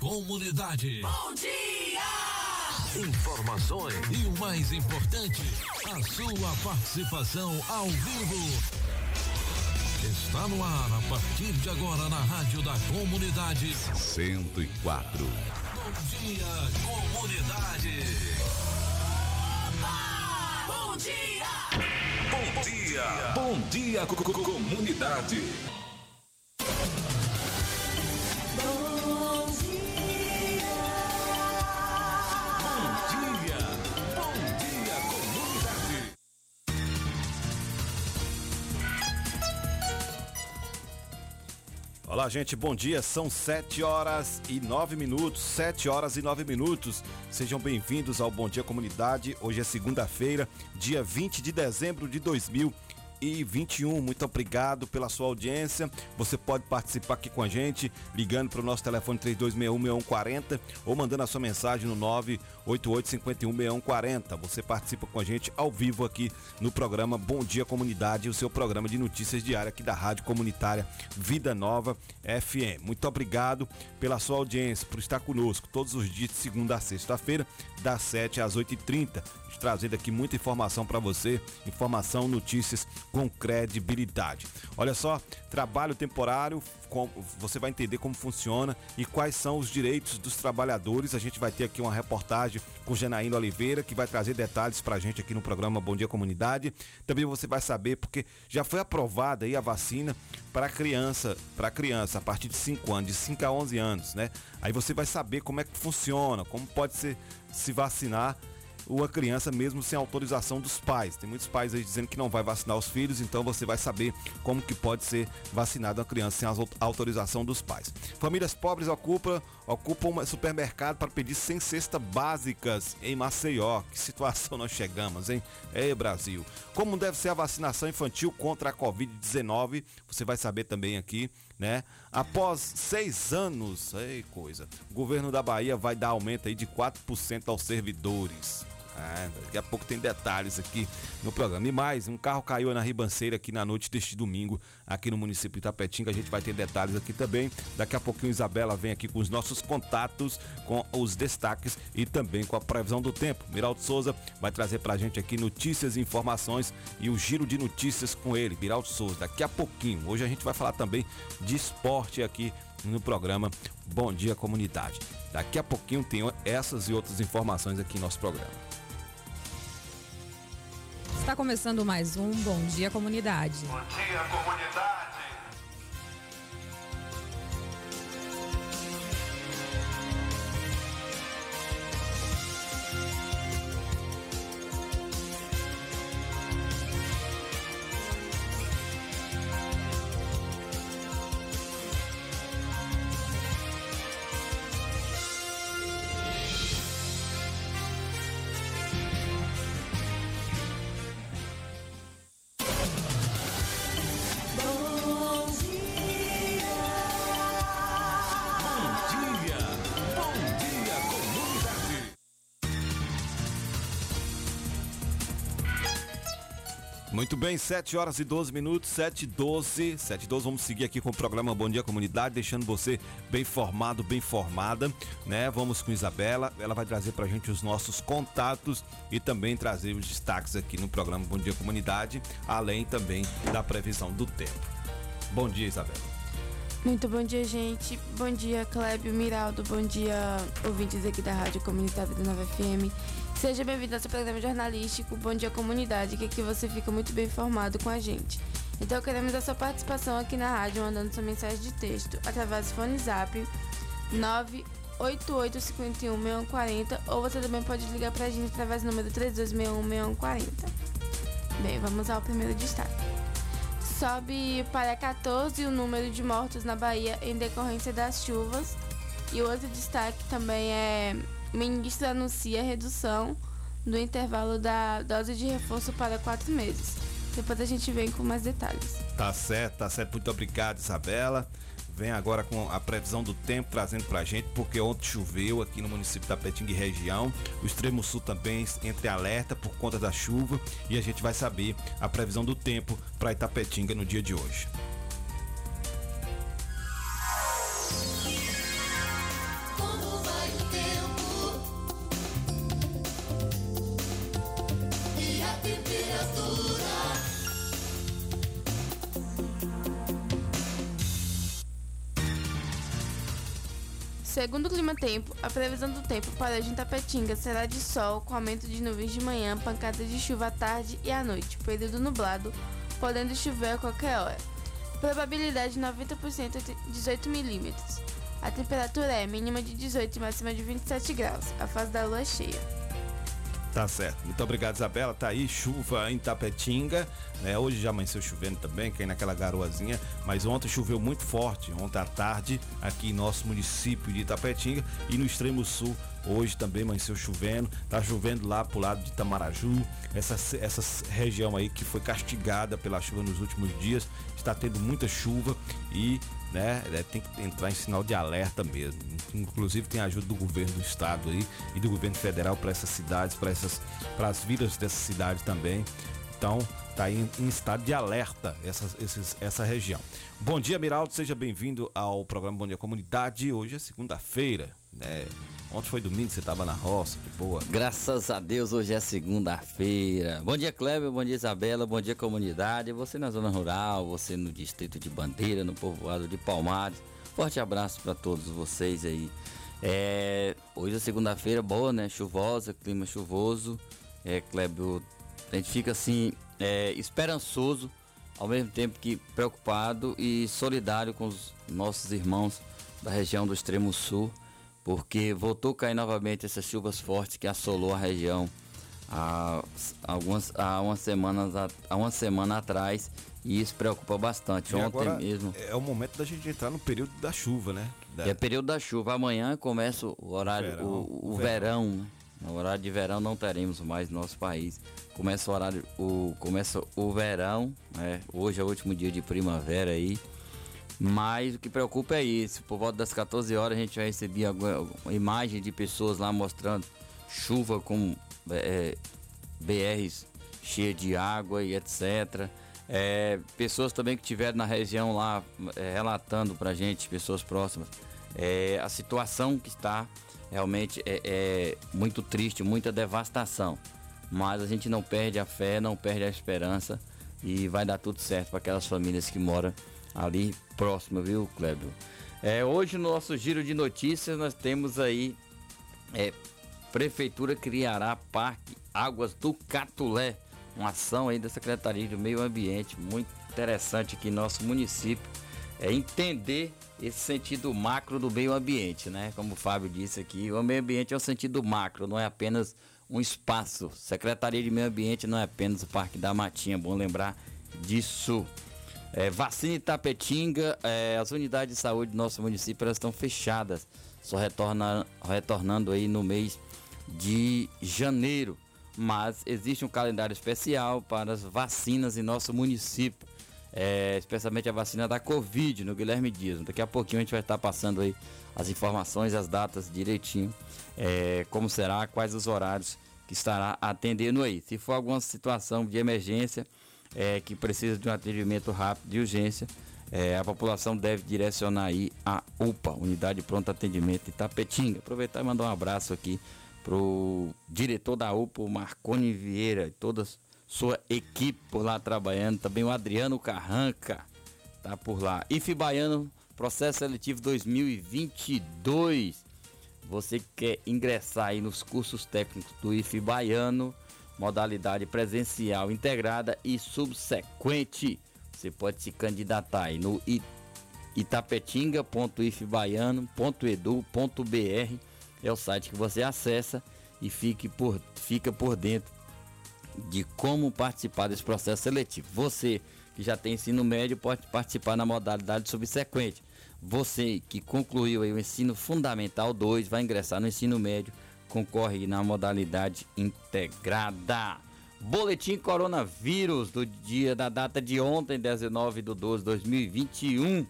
comunidade. Bom dia! Informações e o mais importante, a sua participação ao vivo. Está no ar a partir de agora na Rádio da Comunidade 104. Bom dia, comunidade. Opa! Bom dia! Bom dia! Bom dia, co- co- comunidade! Olá, gente, bom dia. São 7 horas e 9 minutos. 7 horas e 9 minutos. Sejam bem-vindos ao Bom Dia Comunidade. Hoje é segunda-feira, dia 20 de dezembro de 2021. Muito obrigado pela sua audiência. Você pode participar aqui com a gente, ligando para o nosso telefone 3261-6140 ou mandando a sua mensagem no 988-51-6140. Você participa com a gente ao vivo aqui no programa Bom Dia Comunidade, o seu programa de notícias diária aqui da Rádio Comunitária Vida Nova FM. Muito obrigado pela sua audiência, por estar conosco todos os dias de segunda a sexta-feira, das 7 às 8h30 trazendo aqui muita informação para você, informação, notícias com credibilidade. Olha só, trabalho temporário, com- você vai entender como funciona e quais são os direitos dos trabalhadores. A gente vai ter aqui uma reportagem com Janaína Oliveira, que vai trazer detalhes para a gente aqui no programa Bom Dia Comunidade. Também você vai saber porque já foi aprovada aí a vacina para criança, para criança a partir de 5 anos, de 5 a 11 anos, né? Aí você vai saber como é que funciona, como pode ser se vacinar uma criança mesmo sem autorização dos pais. Tem muitos pais aí dizendo que não vai vacinar os filhos, então você vai saber como que pode ser vacinada uma criança sem a au- autorização dos pais. Famílias pobres ocupam, ocupam um supermercado para pedir 100 cestas básicas em Maceió. Que situação nós chegamos, hein? Ei, Brasil. Como deve ser a vacinação infantil contra a Covid-19? Você vai saber também aqui, né? Após seis anos, ei coisa, o governo da Bahia vai dar aumento aí de 4% aos servidores. É, daqui a pouco tem detalhes aqui no programa. E mais, um carro caiu na ribanceira aqui na noite deste domingo, aqui no município de Itapetinga. A gente vai ter detalhes aqui também. Daqui a pouquinho Isabela vem aqui com os nossos contatos, com os destaques e também com a previsão do tempo. Miraldo Souza vai trazer pra gente aqui notícias e informações e o giro de notícias com ele, Miraldo Souza. Daqui a pouquinho. Hoje a gente vai falar também de esporte aqui no programa Bom Dia Comunidade. Daqui a pouquinho tem essas e outras informações aqui no nosso programa. Está começando mais um Bom Dia Comunidade. Bom dia, comunidade. Bem, 7 horas e 12 minutos, 7 e 12, 7 e 12, vamos seguir aqui com o programa Bom Dia Comunidade, deixando você bem informado, bem formada, né? Vamos com Isabela, ela vai trazer pra gente os nossos contatos e também trazer os destaques aqui no programa Bom Dia Comunidade, além também da previsão do tempo. Bom dia, Isabela. Muito bom dia, gente. Bom dia, Clébio, Miraldo. Bom dia, ouvintes aqui da Rádio Comunitária da Nova FM. Seja bem-vindo ao seu programa jornalístico Bom Dia Comunidade, que aqui você fica muito bem informado com a gente. Então, queremos a sua participação aqui na rádio, mandando sua mensagem de texto através do fone zap 988516140 ou você também pode ligar pra gente através do número 32616140. Bem, vamos ao primeiro destaque. Sobe para 14 o número de mortos na Bahia em decorrência das chuvas. E o outro destaque também é: ministro anuncia redução do intervalo da dose de reforço para quatro meses. Depois a gente vem com mais detalhes. Tá certo, tá certo. Muito obrigado, Isabela. Vem agora com a previsão do tempo trazendo pra gente, porque ontem choveu aqui no município da Petinga e região. O extremo sul também entre alerta por conta da chuva e a gente vai saber a previsão do tempo para Itapetinga no dia de hoje. Segundo o Clima Tempo, a previsão do tempo para hoje em Tapetinga será de sol, com aumento de nuvens de manhã, pancada de chuva à tarde e à noite, período nublado, podendo chover a qualquer hora. Probabilidade 90% 18 milímetros. A temperatura é mínima de 18 e máxima de 27 graus. A fase da lua é cheia. Tá certo. Muito obrigado, Isabela. Tá aí, chuva em Tapetinga. Né? Hoje já amanheceu chovendo também, caindo naquela garoazinha. Mas ontem choveu muito forte, ontem à tarde, aqui em nosso município de Tapetinga. E no extremo sul, hoje também amanheceu chovendo. Tá chovendo lá pro lado de Tamaraju. Essa, essa região aí que foi castigada pela chuva nos últimos dias. Está tendo muita chuva e né? É, tem que entrar em sinal de alerta mesmo. Inclusive tem a ajuda do governo do estado aí e do governo federal para essas cidades, para essas para as vidas dessas cidades também. Então, tá em, em estado de alerta essa, esses, essa região. Bom dia, Miraldo, seja bem-vindo ao programa Bom Dia Comunidade. Hoje é segunda-feira, né? Ontem foi domingo, você estava na roça, de boa. Graças a Deus, hoje é segunda-feira. Bom dia, Kleber, bom dia, Isabela, bom dia, comunidade. Você na zona rural, você no distrito de Bandeira, no povoado de Palmares. Forte abraço para todos vocês aí. É, hoje é segunda-feira boa, né? Chuvosa, clima chuvoso. É, Kleber, a gente fica assim, é, esperançoso, ao mesmo tempo que preocupado e solidário com os nossos irmãos da região do extremo sul porque voltou a cair novamente essas chuvas fortes que assolou a região há, algumas, há, umas semanas, há uma semana atrás e isso preocupa bastante. E Ontem mesmo. É o momento da gente entrar no período da chuva, né? Da... É período da chuva. Amanhã começa o horário, verão, o, o, verão. verão né? No horário de verão não teremos mais no nosso país. Começa o horário, o, começa o verão, né? Hoje é o último dia de primavera aí. Mas o que preocupa é isso. Por volta das 14 horas a gente vai receber alguma, imagem de pessoas lá mostrando chuva com é, BRs cheias de água e etc. É, pessoas também que estiveram na região lá é, relatando pra gente, pessoas próximas, é, a situação que está realmente é, é muito triste, muita devastação. Mas a gente não perde a fé, não perde a esperança e vai dar tudo certo para aquelas famílias que moram ali próximo, viu, Kleber? É, hoje no nosso giro de notícias nós temos aí é, Prefeitura criará Parque Águas do Catulé, uma ação aí da Secretaria do Meio Ambiente, muito interessante aqui nosso município, é entender esse sentido macro do meio ambiente, né? Como o Fábio disse aqui, o meio ambiente é o sentido macro, não é apenas um espaço. Secretaria de Meio Ambiente não é apenas o Parque da Matinha, bom lembrar disso. É, vacina Itapetinga, é, as unidades de saúde do nosso município elas estão fechadas, só retorna, retornando aí no mês de janeiro. Mas existe um calendário especial para as vacinas em nosso município, é, especialmente a vacina da Covid no Guilherme Dias. Daqui a pouquinho a gente vai estar passando aí as informações, as datas direitinho, é, como será, quais os horários que estará atendendo aí. Se for alguma situação de emergência, é, que precisa de um atendimento rápido de urgência, é, a população deve direcionar aí a UPA, Unidade de Pronto Atendimento Itapetinga. Aproveitar e mandar um abraço aqui pro diretor da UPA, o Marconi Vieira, e toda sua equipe por lá trabalhando, também o Adriano Carranca tá por lá. IF Baiano, processo seletivo 2022. Você que quer ingressar aí nos cursos técnicos do IF Baiano, modalidade presencial integrada e subsequente. Você pode se candidatar aí no itapetinga.ifbaiano.edu.br é o site que você acessa e fique por, fica por dentro de como participar desse processo seletivo. Você que já tem ensino médio pode participar na modalidade subsequente. Você que concluiu o ensino fundamental 2 vai ingressar no ensino médio concorre na modalidade integrada. Boletim coronavírus do dia da data de ontem, 19 de 12 de 2021.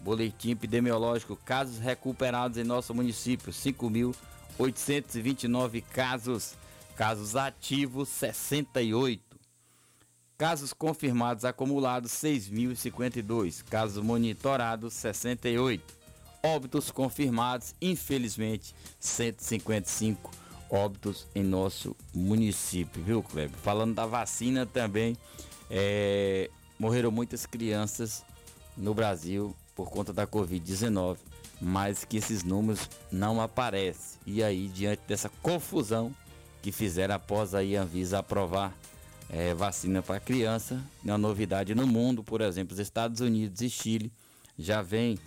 Boletim epidemiológico, casos recuperados em nosso município, 5.829 casos. Casos ativos, 68. Casos confirmados acumulados, 6.052. Casos monitorados, 68 óbitos confirmados, infelizmente, 155 óbitos em nosso município, viu, Kleber? Falando da vacina também, é, morreram muitas crianças no Brasil por conta da Covid-19. mas que esses números não aparecem. E aí, diante dessa confusão que fizeram após a Anvisa aprovar é, vacina para criança, uma novidade no mundo, por exemplo, os Estados Unidos e Chile já vem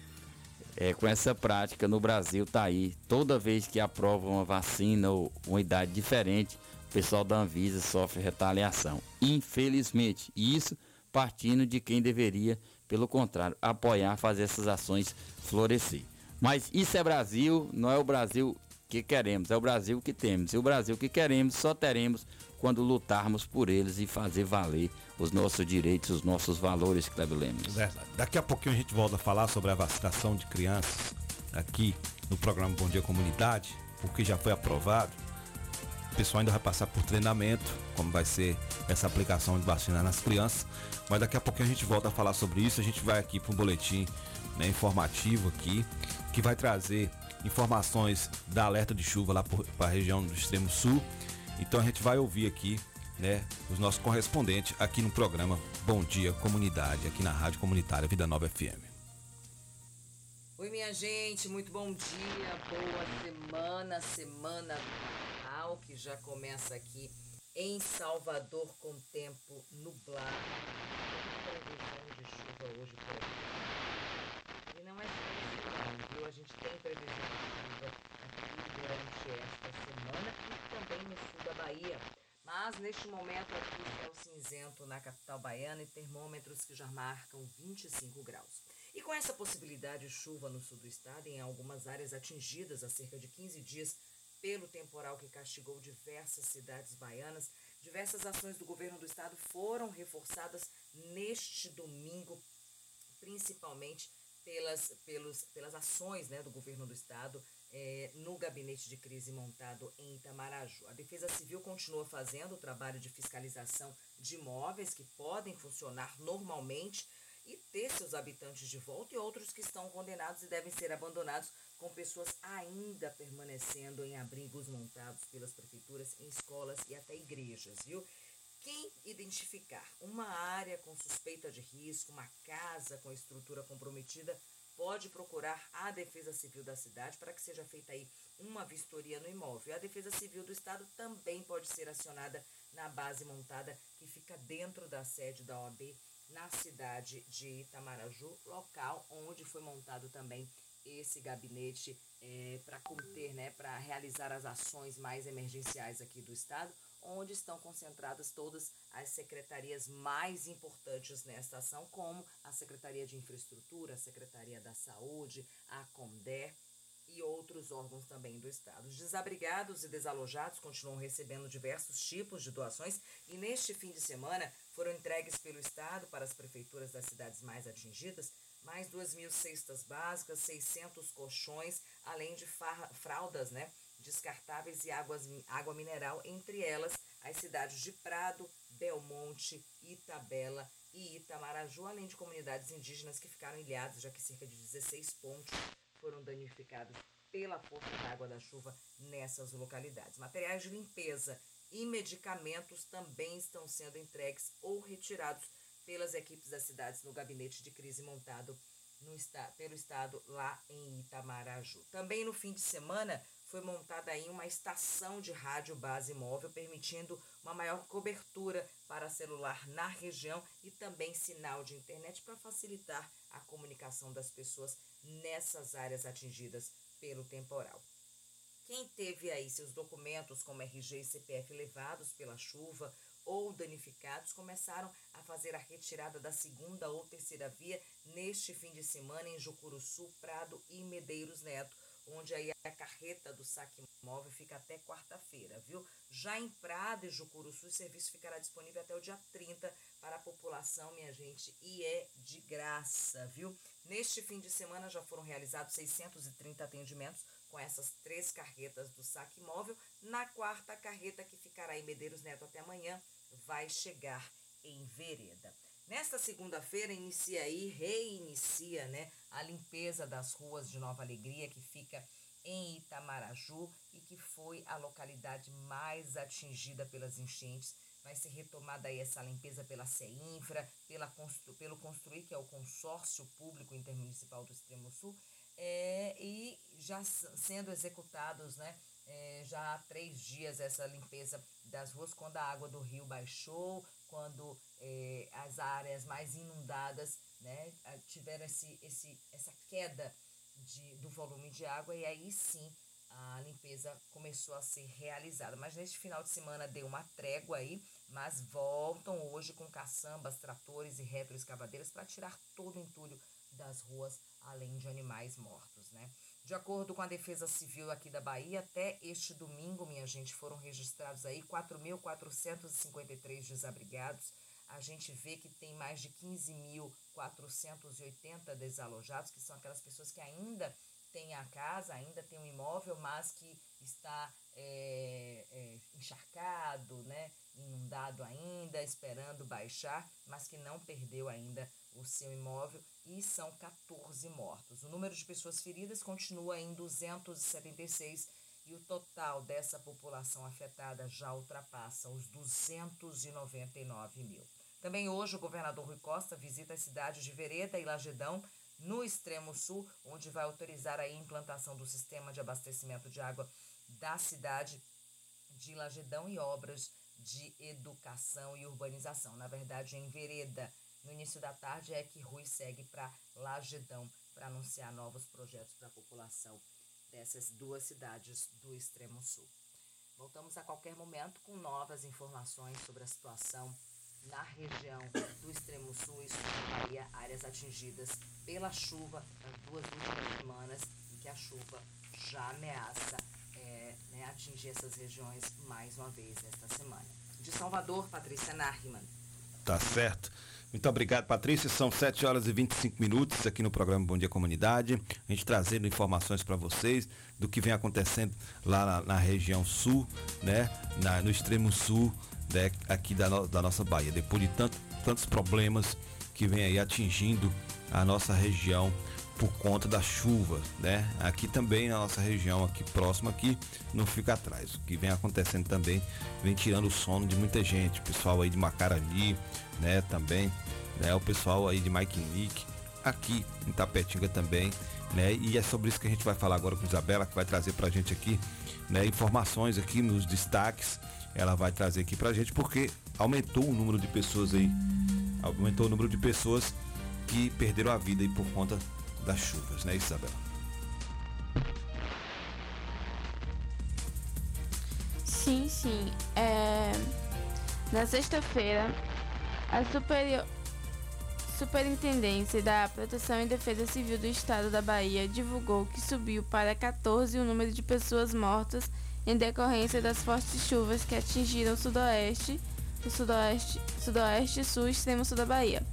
é, com essa prática no Brasil, tá aí. Toda vez que aprovam uma vacina ou uma idade diferente, o pessoal da Anvisa sofre retaliação. Infelizmente. E isso partindo de quem deveria, pelo contrário, apoiar, fazer essas ações florescer. Mas isso é Brasil, não é o Brasil que queremos, é o Brasil que temos. E o Brasil que queremos só teremos quando lutarmos por eles e fazer valer os nossos direitos, os nossos valores, Cleber Lemos. Verdade. Daqui a pouquinho a gente volta a falar sobre a vacinação de crianças aqui no programa Bom Dia Comunidade, porque já foi aprovado. O pessoal ainda vai passar por treinamento, como vai ser essa aplicação de vacina nas crianças. Mas daqui a pouquinho a gente volta a falar sobre isso. A gente vai aqui para um boletim né, informativo aqui, que vai trazer informações da alerta de chuva lá para a região do extremo sul. Então a gente vai ouvir aqui, né, os nossos correspondentes aqui no programa Bom Dia Comunidade, aqui na Rádio Comunitária Vida Nova FM. Oi, minha gente, muito bom dia, boa semana, semana normal que já começa aqui em Salvador com tempo nublado. Previsão de chuva hoje por aqui. E não é só viu? A gente tem previsão de chuva aqui durante esta semana e também no sul da Bahia. Mas neste momento aqui céu cinzento na capital baiana e termômetros que já marcam 25 graus. E com essa possibilidade de chuva no sul do estado, em algumas áreas atingidas há cerca de 15 dias pelo temporal que castigou diversas cidades baianas, diversas ações do governo do estado foram reforçadas neste domingo, principalmente pelas, pelos, pelas ações né, do governo do estado é, no gabinete de crise montado em Itamaraju. A Defesa Civil continua fazendo o trabalho de fiscalização de imóveis que podem funcionar normalmente e ter seus habitantes de volta e outros que estão condenados e devem ser abandonados com pessoas ainda permanecendo em abrigos montados pelas prefeituras, em escolas e até igrejas, viu? Quem identificar uma área com suspeita de risco, uma casa com estrutura comprometida, pode procurar a Defesa Civil da cidade para que seja feita aí uma vistoria no imóvel. A Defesa Civil do Estado também pode ser acionada na base montada que fica dentro da sede da OAB na cidade de Itamaraju, local onde foi montado também esse gabinete é, para conter, né, para realizar as ações mais emergenciais aqui do estado, onde estão concentradas todas as secretarias mais importantes nesta ação, como a Secretaria de Infraestrutura, a Secretaria da Saúde, a Comder e outros órgãos também do Estado. Os desabrigados e desalojados continuam recebendo diversos tipos de doações e neste fim de semana foram entregues pelo Estado para as prefeituras das cidades mais atingidas mais 2 mil cestas básicas, 600 colchões, além de fraldas né, descartáveis e águas, água mineral, entre elas as cidades de Prado, Belmonte, Itabela e Itamaraju, além de comunidades indígenas que ficaram ilhadas, já que cerca de 16 pontos foram danificados pela força da água da chuva nessas localidades. Materiais de limpeza e medicamentos também estão sendo entregues ou retirados pelas equipes das cidades no gabinete de crise montado no pelo estado lá em Itamaraju. Também no fim de semana foi montada aí uma estação de rádio base móvel, permitindo uma maior cobertura para celular na região e também sinal de internet para facilitar a comunicação das pessoas nessas áreas atingidas pelo temporal. Quem teve aí seus documentos como RG e CPF levados pela chuva ou danificados começaram a fazer a retirada da segunda ou terceira via neste fim de semana em Jucuruçu, Prado e Medeiros Neto, onde aí a carreta do saque móvel fica até quarta-feira, viu? Já em Prado e Jucuruçu, o serviço ficará disponível até o dia 30 para a população, minha gente, e é de graça, viu? Neste fim de semana já foram realizados 630 atendimentos com essas três carretas do saque móvel. Na quarta carreta, que ficará em Medeiros Neto até amanhã, vai chegar em Vereda. Nesta segunda-feira inicia aí, reinicia, né, a limpeza das ruas de Nova Alegria, que fica em Itamaraju e que foi a localidade mais atingida pelas enchentes. Vai ser retomada aí essa limpeza pela CEINFRA, pela, pelo Construir, que é o consórcio público intermunicipal do Extremo Sul, é, e já sendo executados, né? É, já há três dias essa limpeza das ruas, quando a água do rio baixou, quando é, as áreas mais inundadas né, tiveram esse, esse, essa queda de, do volume de água, e aí sim a limpeza começou a ser realizada. Mas neste final de semana deu uma trégua aí, mas voltam hoje com caçambas, tratores e retroescavadeiras para tirar todo o entulho das ruas, além de animais mortos, né? De acordo com a Defesa Civil aqui da Bahia, até este domingo, minha gente, foram registrados aí 4.453 desabrigados. A gente vê que tem mais de 15.480 desalojados, que são aquelas pessoas que ainda têm a casa, ainda têm um imóvel, mas que está é, é, encharcado, né, inundado ainda, esperando baixar, mas que não perdeu ainda o seu imóvel e são 14 mortos. O número de pessoas feridas continua em 276 e o total dessa população afetada já ultrapassa os 299 mil. Também hoje o governador Rui Costa visita as cidades de Vereda e Lagedão, no extremo sul, onde vai autorizar a implantação do sistema de abastecimento de água da cidade de Lagedão e obras de educação e urbanização. Na verdade, em Vereda, no início da tarde é que Rui segue para Lagedão para anunciar novos projetos para a população dessas duas cidades do extremo sul. Voltamos a qualquer momento com novas informações sobre a situação na região do extremo sul e sul da Bahia, áreas atingidas pela chuva nas duas últimas semanas, em que a chuva já ameaça é, né, atingir essas regiões mais uma vez nesta semana. De Salvador, Patrícia Narriman. Tá certo. Muito obrigado, Patrícia. São 7 horas e 25 minutos aqui no programa Bom Dia Comunidade. A gente trazendo informações para vocês do que vem acontecendo lá na, na região sul, né? Na, no extremo sul né? aqui da, da nossa Bahia. Depois de tanto, tantos problemas que vem aí atingindo a nossa região por conta da chuva, né? Aqui também na nossa região, aqui próxima aqui, não fica atrás. O que vem acontecendo também vem tirando o sono de muita gente, o pessoal aí de Macarani, né, também, né, o pessoal aí de Mike Nick, aqui em Tapetinga também, né, e é sobre isso que a gente vai falar agora com Isabela, que vai trazer pra gente aqui, né, informações aqui nos destaques, ela vai trazer aqui pra gente, porque aumentou o número de pessoas aí, aumentou o número de pessoas que perderam a vida aí por conta das chuvas, né, Isabela? Sim, sim. É... Na sexta-feira, a Superior... Superintendência da Proteção e Defesa Civil do Estado da Bahia divulgou que subiu para 14 o número de pessoas mortas em decorrência das fortes chuvas que atingiram o sudoeste, o sudoeste, sudoeste sul e extremo sul da Bahia.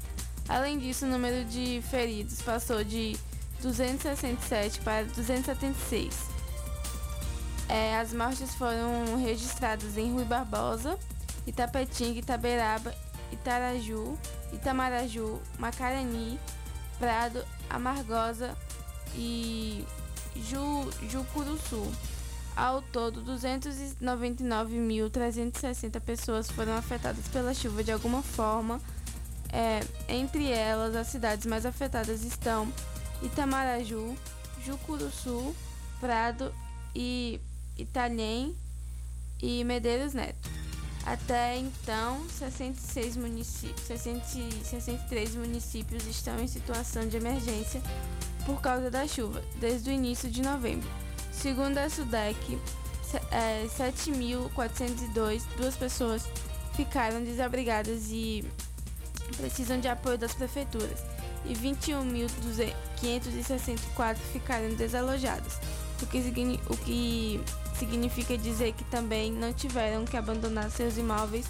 Além disso, o número de feridos passou de 267 para 276. É, as mortes foram registradas em Rui Barbosa, Itapetinga, Itaberaba, Itaraju, Itamaraju, Macarani, Prado, Amargosa e Ju, Jucuruçu. Ao todo, 299.360 pessoas foram afetadas pela chuva de alguma forma. É, entre elas, as cidades mais afetadas estão Itamaraju, Jucuruçu, Prado e Italhem e Medeiros Neto. Até então, 66 municípios, 63 municípios estão em situação de emergência por causa da chuva, desde o início de novembro. Segundo a SUDEC, é, 7.402 duas pessoas ficaram desabrigadas e precisam de apoio das prefeituras, e 21.564 ficaram desalojadas, o que, o que significa dizer que também não tiveram que abandonar seus imóveis,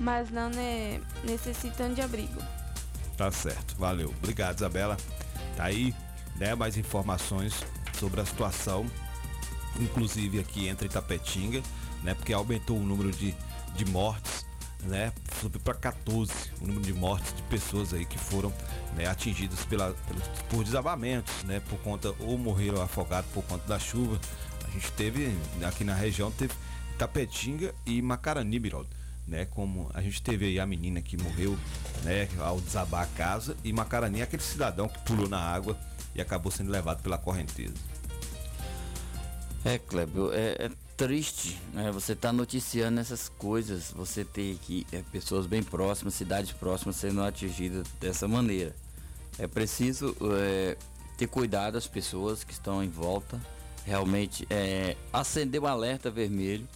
mas não ne necessitam de abrigo. Tá certo, valeu. Obrigado, Isabela. Tá aí, né, mais informações sobre a situação, inclusive aqui entre Itapetinga, né, porque aumentou o número de, de mortes, né, subiu para 14 o número de mortes de pessoas aí que foram né, atingidas pela, por desabamentos, né, por conta ou morreram afogados por conta da chuva, a gente teve, aqui na região, teve Tapetinga e Macarani, Biroldo. Né, como a gente teve aí a menina que morreu né, ao desabar a casa e Macarani, aquele cidadão que pulou na água e acabou sendo levado pela correnteza. É, Kleber, é, é triste, né? Você tá noticiando essas coisas, você ter que é, pessoas bem próximas, cidades próximas sendo atingidas dessa maneira. É preciso é, ter cuidado das pessoas que estão em volta, realmente é, acender um alerta vermelho,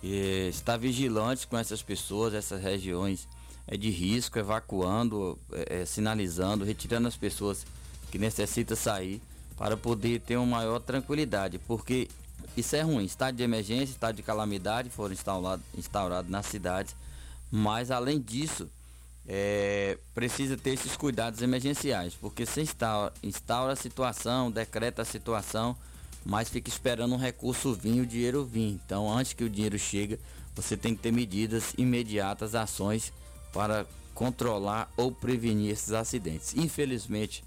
e estar vigilante com essas pessoas, essas regiões é, de risco, evacuando, é, é, sinalizando, retirando as pessoas que necessitam sair para poder ter uma maior tranquilidade, porque isso é ruim. Estado de emergência, estado de calamidade foram instaurados instaurado nas cidades. Mas além disso, é, precisa ter esses cuidados emergenciais, porque se instaura, instaura a situação, decreta a situação, mas fica esperando um recurso vir, o dinheiro vir. Então, antes que o dinheiro chegue, você tem que ter medidas imediatas, ações para controlar ou prevenir esses acidentes. Infelizmente,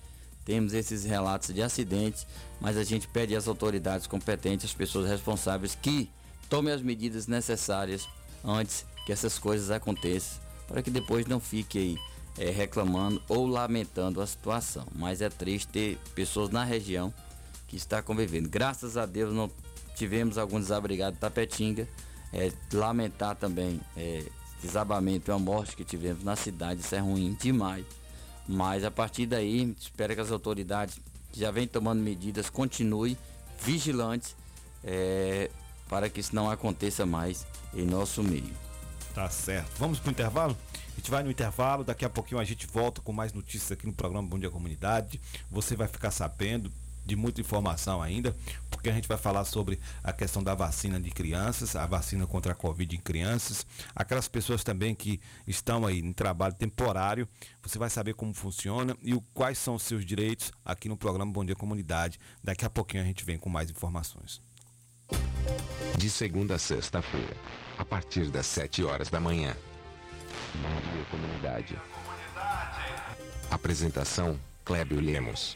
temos esses relatos de acidentes, mas a gente pede às autoridades competentes, às pessoas responsáveis, que tomem as medidas necessárias antes que essas coisas aconteçam, para que depois não fique aí é, reclamando ou lamentando a situação. Mas é triste ter pessoas na região que está convivendo. Graças a Deus não tivemos algum desabrigado Tapetinga. É, lamentar também é, desabamento e a morte que tivemos na cidade, isso é ruim demais. Mas a partir daí, espero que as autoridades que já vêm tomando medidas continuem vigilantes é, para que isso não aconteça mais em nosso meio. Tá certo. Vamos para o intervalo? A gente vai no intervalo, daqui a pouquinho a gente volta com mais notícias aqui no programa Bom Dia Comunidade. Você vai ficar sabendo de muita informação ainda, porque a gente vai falar sobre a questão da vacina de crianças, a vacina contra a Covid em crianças, aquelas pessoas também que estão aí em trabalho temporário, você vai saber como funciona e o, quais são os seus direitos aqui no programa Bom Dia Comunidade. Daqui a pouquinho a gente vem com mais informações. De segunda a sexta-feira, a partir das 7 horas da manhã. Bom Dia Comunidade. Apresentação Clébio Lemos.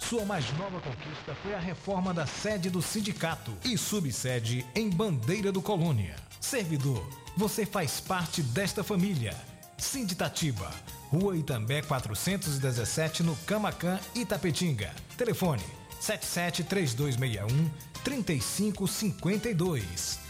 sua mais nova conquista foi a reforma da sede do sindicato e subsede em Bandeira do Colônia. Servidor, você faz parte desta família. Sinditatiba, Rua Itambé 417 no Camacan, Itapetinga. Telefone 77 3261 3552.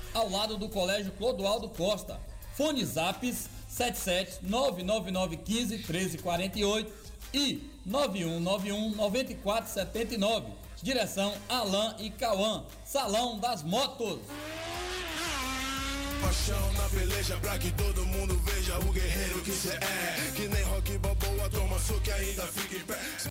ao lado do Colégio Clodoaldo Costa. Fone Zaps 77 99915 1348 e 9191 9479. Direção Alain e Cauã. Salão das Motos. Paixão na peleja pra que todo mundo veja o guerreiro que cê é. Que nem rock balboa, toma soco que ainda fica em pé.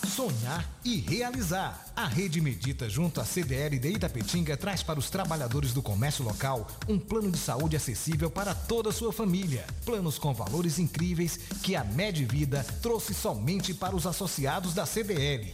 Sonhar e realizar. A Rede Medita, junto à CDL de Itapetinga, traz para os trabalhadores do comércio local um plano de saúde acessível para toda a sua família. Planos com valores incríveis que a Medvida trouxe somente para os associados da CDL.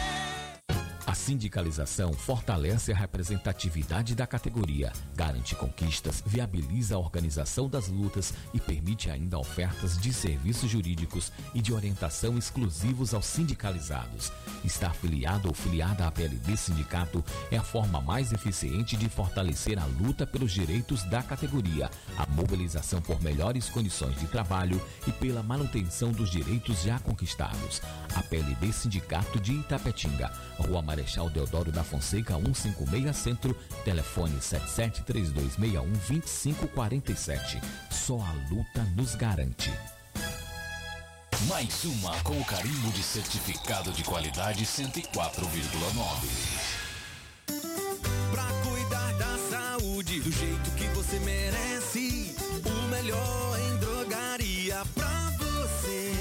A sindicalização fortalece a representatividade da categoria, garante conquistas, viabiliza a organização das lutas e permite ainda ofertas de serviços jurídicos e de orientação exclusivos aos sindicalizados. Estar filiado ou filiada à PLD Sindicato é a forma mais eficiente de fortalecer a luta pelos direitos da categoria, a mobilização por melhores condições de trabalho e pela manutenção dos direitos já conquistados. A PLD Sindicato de Itapetinga, Rua Marechal Deodoro da Fonseca, 156 Centro, telefone 7732612547. Só a luta nos garante. Mais uma com o carimbo de certificado de qualidade 104,9. Pra cuidar da saúde do jeito que você merece, o melhor em drogaria pra você.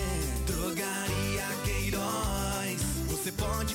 Drogaria Queiroz, você pode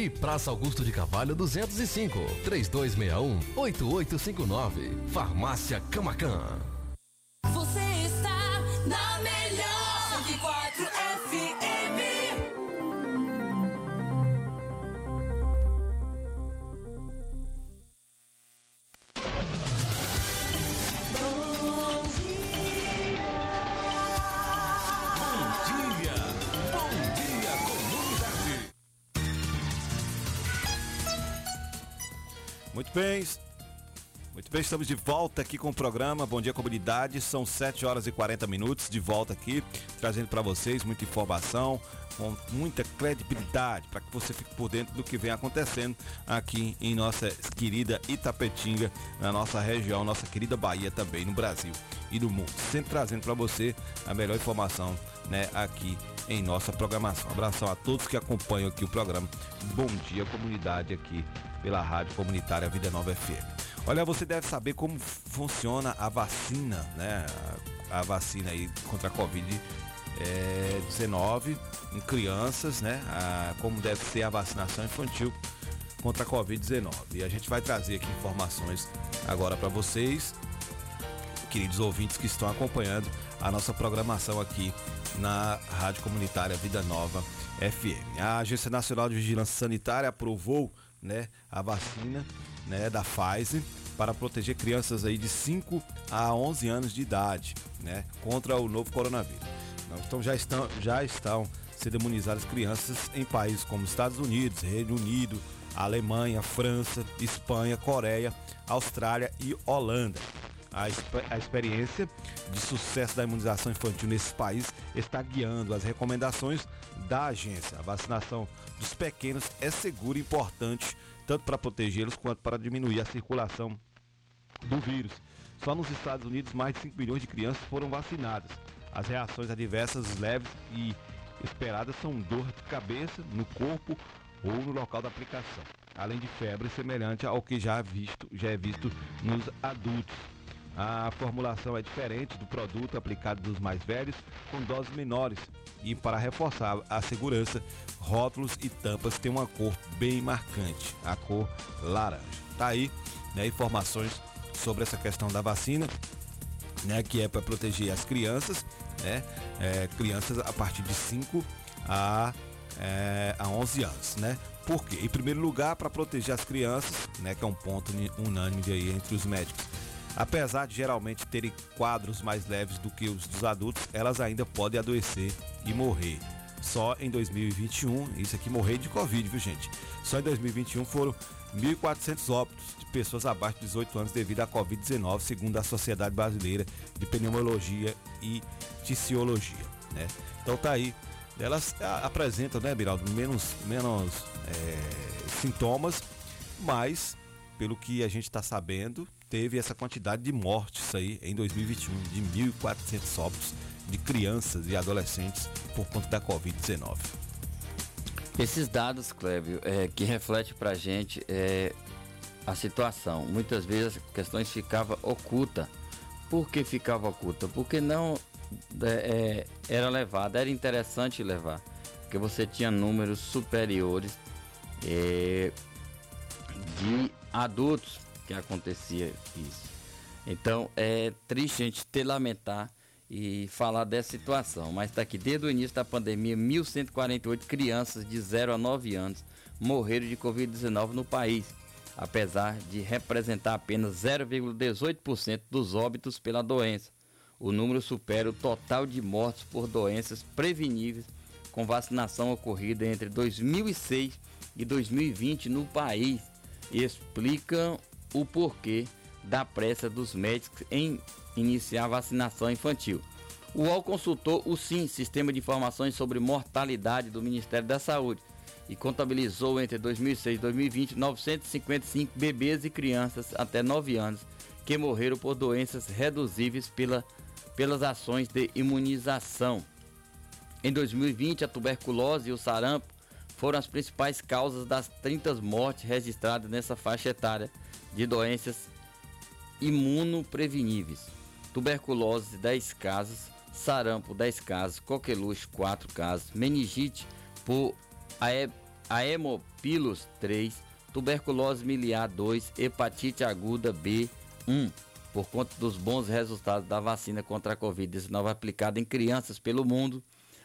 E Praça Augusto de Carvalho 205, 3261-8859. Farmácia Camacan. Bem, estamos de volta aqui com o programa Bom Dia Comunidade. São 7 horas e 40 minutos de volta aqui, trazendo para vocês muita informação, com muita credibilidade, para que você fique por dentro do que vem acontecendo aqui em nossa querida Itapetinga, na nossa região, nossa querida Bahia também, no Brasil e no mundo. Sempre trazendo para você a melhor informação né, aqui em nossa programação. Um abração a todos que acompanham aqui o programa Bom Dia Comunidade aqui pela Rádio Comunitária Vida Nova FM. Olha, você deve saber como funciona a vacina, né? A, vacina aí contra a Covid-19 em crianças, né? A, como deve ser a vacinação infantil contra a Covid-19. E a gente vai trazer aqui informações agora para vocês, queridos ouvintes que estão acompanhando a nossa programação aqui na Rádio Comunitária Vida Nova FM. A Agência Nacional de Vigilância Sanitária aprovou né, a vacina né, da Pfizer para proteger crianças aí de 5 a 11 anos de idade né, contra o novo coronavírus. Então já estão, já estão sendo imunizadas crianças em países como Estados Unidos, Reino Unido, Alemanha, França, Espanha, Coreia, Austrália e Holanda. A, a, experiência de sucesso da imunização infantil nesses países está guiando as recomendações da agência. A vacinação dos pequenos é segura e importante tanto para protegê-los quanto para diminuir a circulação do vírus. Só nos Estados Unidos, mais de 5 milhões de crianças foram vacinadas. As reações adversas leves e esperadas são dor de cabeça, no corpo ou no local da aplicação, além de febre semelhante ao que já, visto, já é visto nos adultos. A formulação é diferente do produto aplicado dos mais velhos, com doses menores. E para reforçar a segurança, rótulos e tampas têm uma cor bem marcante, a cor laranja. Tá aí, né, informações sobre essa questão da vacina, né, que é para proteger as crianças, né, é, crianças a partir de 5 a, é, a 11 anos, né? Por quê? Em primeiro lugar, para proteger as crianças, né, que é um ponto unânime aí entre os médicos. Apesar de geralmente terem quadros mais leves do que os dos adultos, elas ainda podem adoecer e morrer. Só em 2021, isso aqui morrer de Covid, viu gente? Só em 2021 foram 1.400 óbitos de pessoas abaixo de 18 anos devido à Covid-19, segundo a Sociedade Brasileira de Pneumologia e Ticiologia. Né? Então tá aí. Elas apresentam, né, Biraldo, menos, menos é, sintomas, mas pelo que a gente está sabendo, teve essa quantidade de mortes aí em 2021, de 1.400 óbitos de crianças e adolescentes por conta da Covid-19. Esses dados, Clébio, é, que reflete para a gente é, a situação. Muitas vezes as questões ficavam ocultas. Por que ficava oculta? Porque não é, era levado, era interessante levar. Porque você tinha números superiores é, de adultos que acontecia isso. Então é triste a gente ter lamentar e falar dessa situação, mas está aqui desde o início da pandemia, 1.148 crianças de 0 a 9 anos morreram de Covid-19 no país. apesar de representar apenas 0,18% dos óbitos pela doença. O número supera o total de mortes por doenças preveníveis com vacinação ocorrida entre 2006 e 2020 no país explicam o porquê da pressa dos médicos em iniciar a vacinação infantil. O UOL consultou o SIM, Sistema de Informações sobre Mortalidade do Ministério da Saúde, e contabilizou entre 2006 e 2020 955 bebês e crianças até 9 anos que morreram por doenças reduzíveis pela, pelas ações de imunização. Em 2020, a tuberculose e o sarampo foram as principais causas das 30 mortes registradas nessa faixa etária de doenças imunopreveníveis. Tuberculose, 10 casos, sarampo, 10 casos, coqueluche, 4 casos, meningite por aemopilos, 3, tuberculose miliar, 2, hepatite aguda B, 1. Por conta dos bons resultados da vacina contra a Covid-19 aplicada em crianças pelo mundo,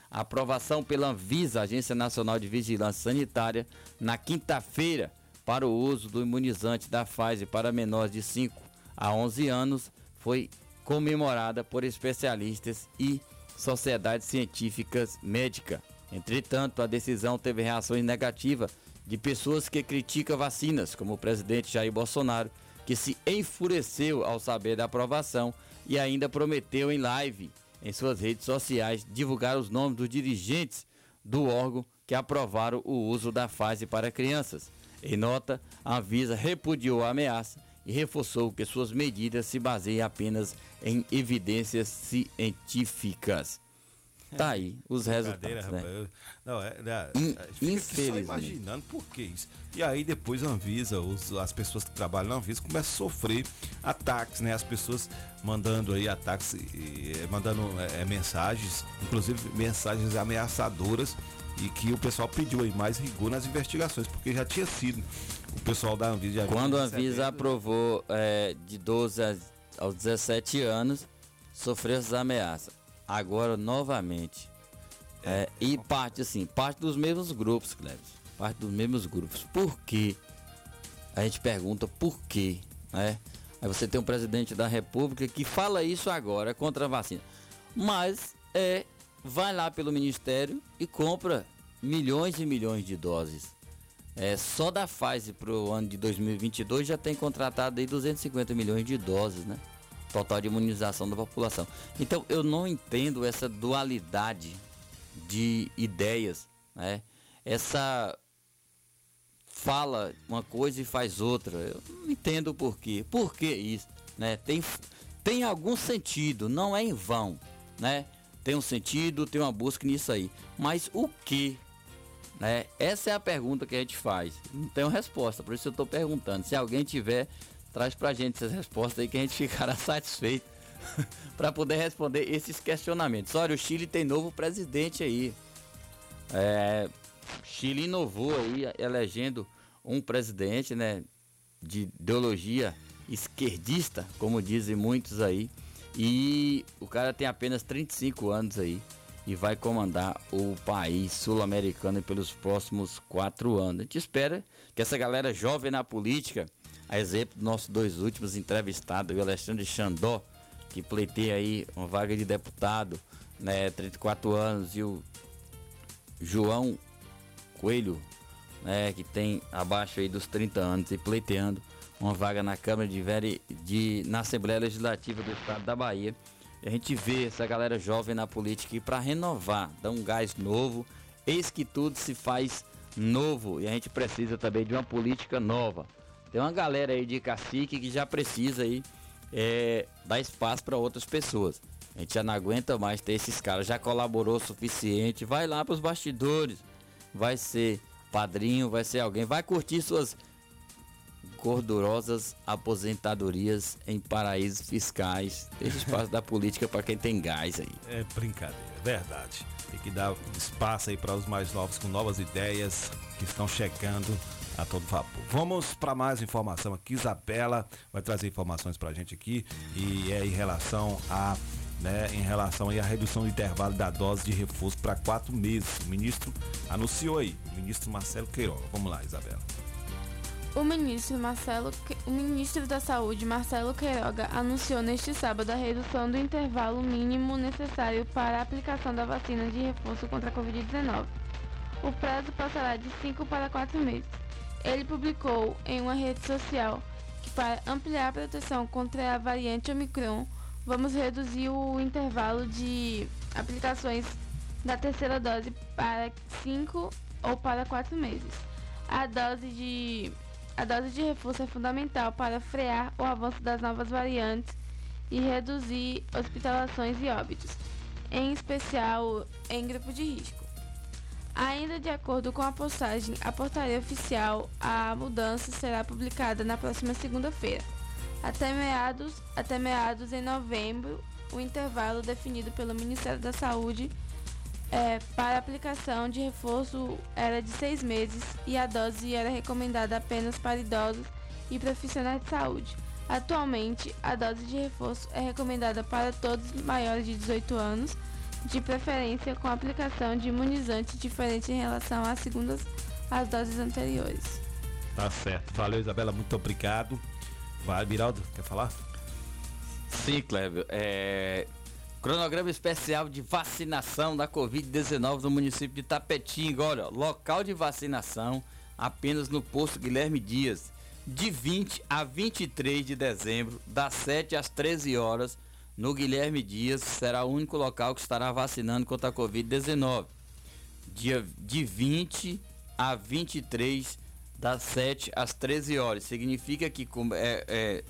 aprovação pela Anvisa, Agência Nacional de Vigilância Sanitária, na quinta-feira, para o uso do imunizante da Pfizer para menores de 5 a 11 anos, foi comemorada por especialistas e sociedades científicas médicas. Entretanto, a decisão teve reações negativas de pessoas que criticam vacinas, como o presidente Jair Bolsonaro, que se enfureceu ao saber da aprovação e ainda prometeu em live em suas redes sociais divulgar os nomes dos dirigentes do órgão que aprovaram o uso da fase para crianças. Em nota, a Anvisa repudiou a ameaça e reforçou que suas medidas se baseiam apenas em evidências científicas. Tá aí os resultados, né? Rapaz. Não, é, é, Infelizmente. imaginando por que isso. E aí depois a Anvisa, os, as pessoas que trabalham na Anvisa começam a sofrer ataques, né? As pessoas mandando aí ataques, e, mandando é, mensagens, inclusive mensagens ameaçadoras e que o pessoal pediu aí mais rigor nas investigações, porque já tinha sido o pessoal da Anvisa. Quando a Anvisa aprovou é, de 12 aos 17 anos, sofreu essas ameaças. Agora, novamente. É, e parte assim, parte dos mesmos grupos, Cleves. Parte dos mesmos grupos. Por quê? A gente pergunta por quê, né? Aí você tem um presidente da república que fala isso agora contra a vacina. Mas é vai lá pelo ministério e compra milhões e milhões de doses. É, só da Pfizer para o ano de 2022 já tem contratado aí 250 milhões de doses, né? Total de imunização da população. Então eu não entendo essa dualidade de ideias, né? Essa fala uma coisa e faz outra. Eu não entendo por quê. Por que isso, né? Tem tem algum sentido, não é em vão, né? Tem um sentido, tem uma busca nisso aí. Mas o que? Né? Essa é a pergunta que a gente faz. Não tem resposta, por isso eu estou perguntando. Se alguém tiver, traz pra gente essas respostas aí que a gente ficará satisfeito para poder responder esses questionamentos. Olha, o Chile tem novo presidente aí. É, Chile inovou aí, elegendo um presidente, né, de ideologia esquerdista, como dizem muitos aí. E o cara tem apenas 35 anos aí e vai comandar o país sul-americano pelos próximos quatro anos. A gente espera que essa galera jovem na política, a exemplo dos nossos dois últimos entrevistados, o Alexandre Xandó, que pleiteia aí uma vaga de deputado, né, 34 anos, e o João Coelho, né, que tem abaixo aí dos 30 anos e pleiteando uma vaga na Câmara de, Vere, de na Assembleia Legislativa do Estado da Bahia. E a gente vê essa galera jovem na política e para renovar, dar um gás novo, eis que tudo se faz novo e a gente precisa também de uma política nova. Tem uma galera aí de cacique que já precisa aí é, dar espaço para outras pessoas. A gente já não aguenta mais ter esses caras, já colaborou o suficiente, vai lá para os bastidores, vai ser padrinho, vai ser alguém, vai curtir suas gordurosas aposentadorias em paraísos fiscais. Deixa espaço da política para quem tem gás aí. É brincadeira, verdade. Tem que dar espaço aí para os mais novos com novas ideias que estão chegando a todo vapor. Vamos para mais informação aqui. Isabela vai trazer informações para a gente aqui e é em relação a né, em relação à redução do intervalo da dose de reforço para quatro meses. O ministro anunciou aí, o ministro Marcelo Queiroga. Vamos lá, Isabela. O ministro, Marcelo, o ministro da Saúde, Marcelo Queiroga, anunciou neste sábado a redução do intervalo mínimo necessário para a aplicação da vacina de reforço contra a Covid-19. O prazo passará de 5 para 4 meses. Ele publicou em uma rede social que, para ampliar a proteção contra a variante Omicron, vamos reduzir o intervalo de aplicações da terceira dose para 5 ou para 4 meses. A dose de a dose de reforço é fundamental para frear o avanço das novas variantes e reduzir hospitalações e óbitos, em especial em grupo de risco. Ainda de acordo com a postagem, a portaria oficial, a mudança será publicada na próxima segunda-feira. Até meados, até meados em novembro, o intervalo definido pelo Ministério da Saúde é, para aplicação de reforço era de seis meses e a dose era recomendada apenas para idosos e profissionais de saúde. Atualmente, a dose de reforço é recomendada para todos maiores de 18 anos, de preferência com aplicação de imunizantes diferentes em relação às segundas às doses anteriores. Tá certo. Valeu, Isabela. Muito obrigado. Vai, Biraldo, quer falar? Sim, Clébio. É, Cronograma especial de vacinação da Covid-19 no município de Tapetinga. Olha, local de vacinação apenas no posto Guilherme Dias, de 20 a 23 de dezembro, das 7 às 13 horas, no Guilherme Dias, será o único local que estará vacinando contra a Covid-19. Dia de 20 a 23, das 7 às 13 horas. Significa que é, é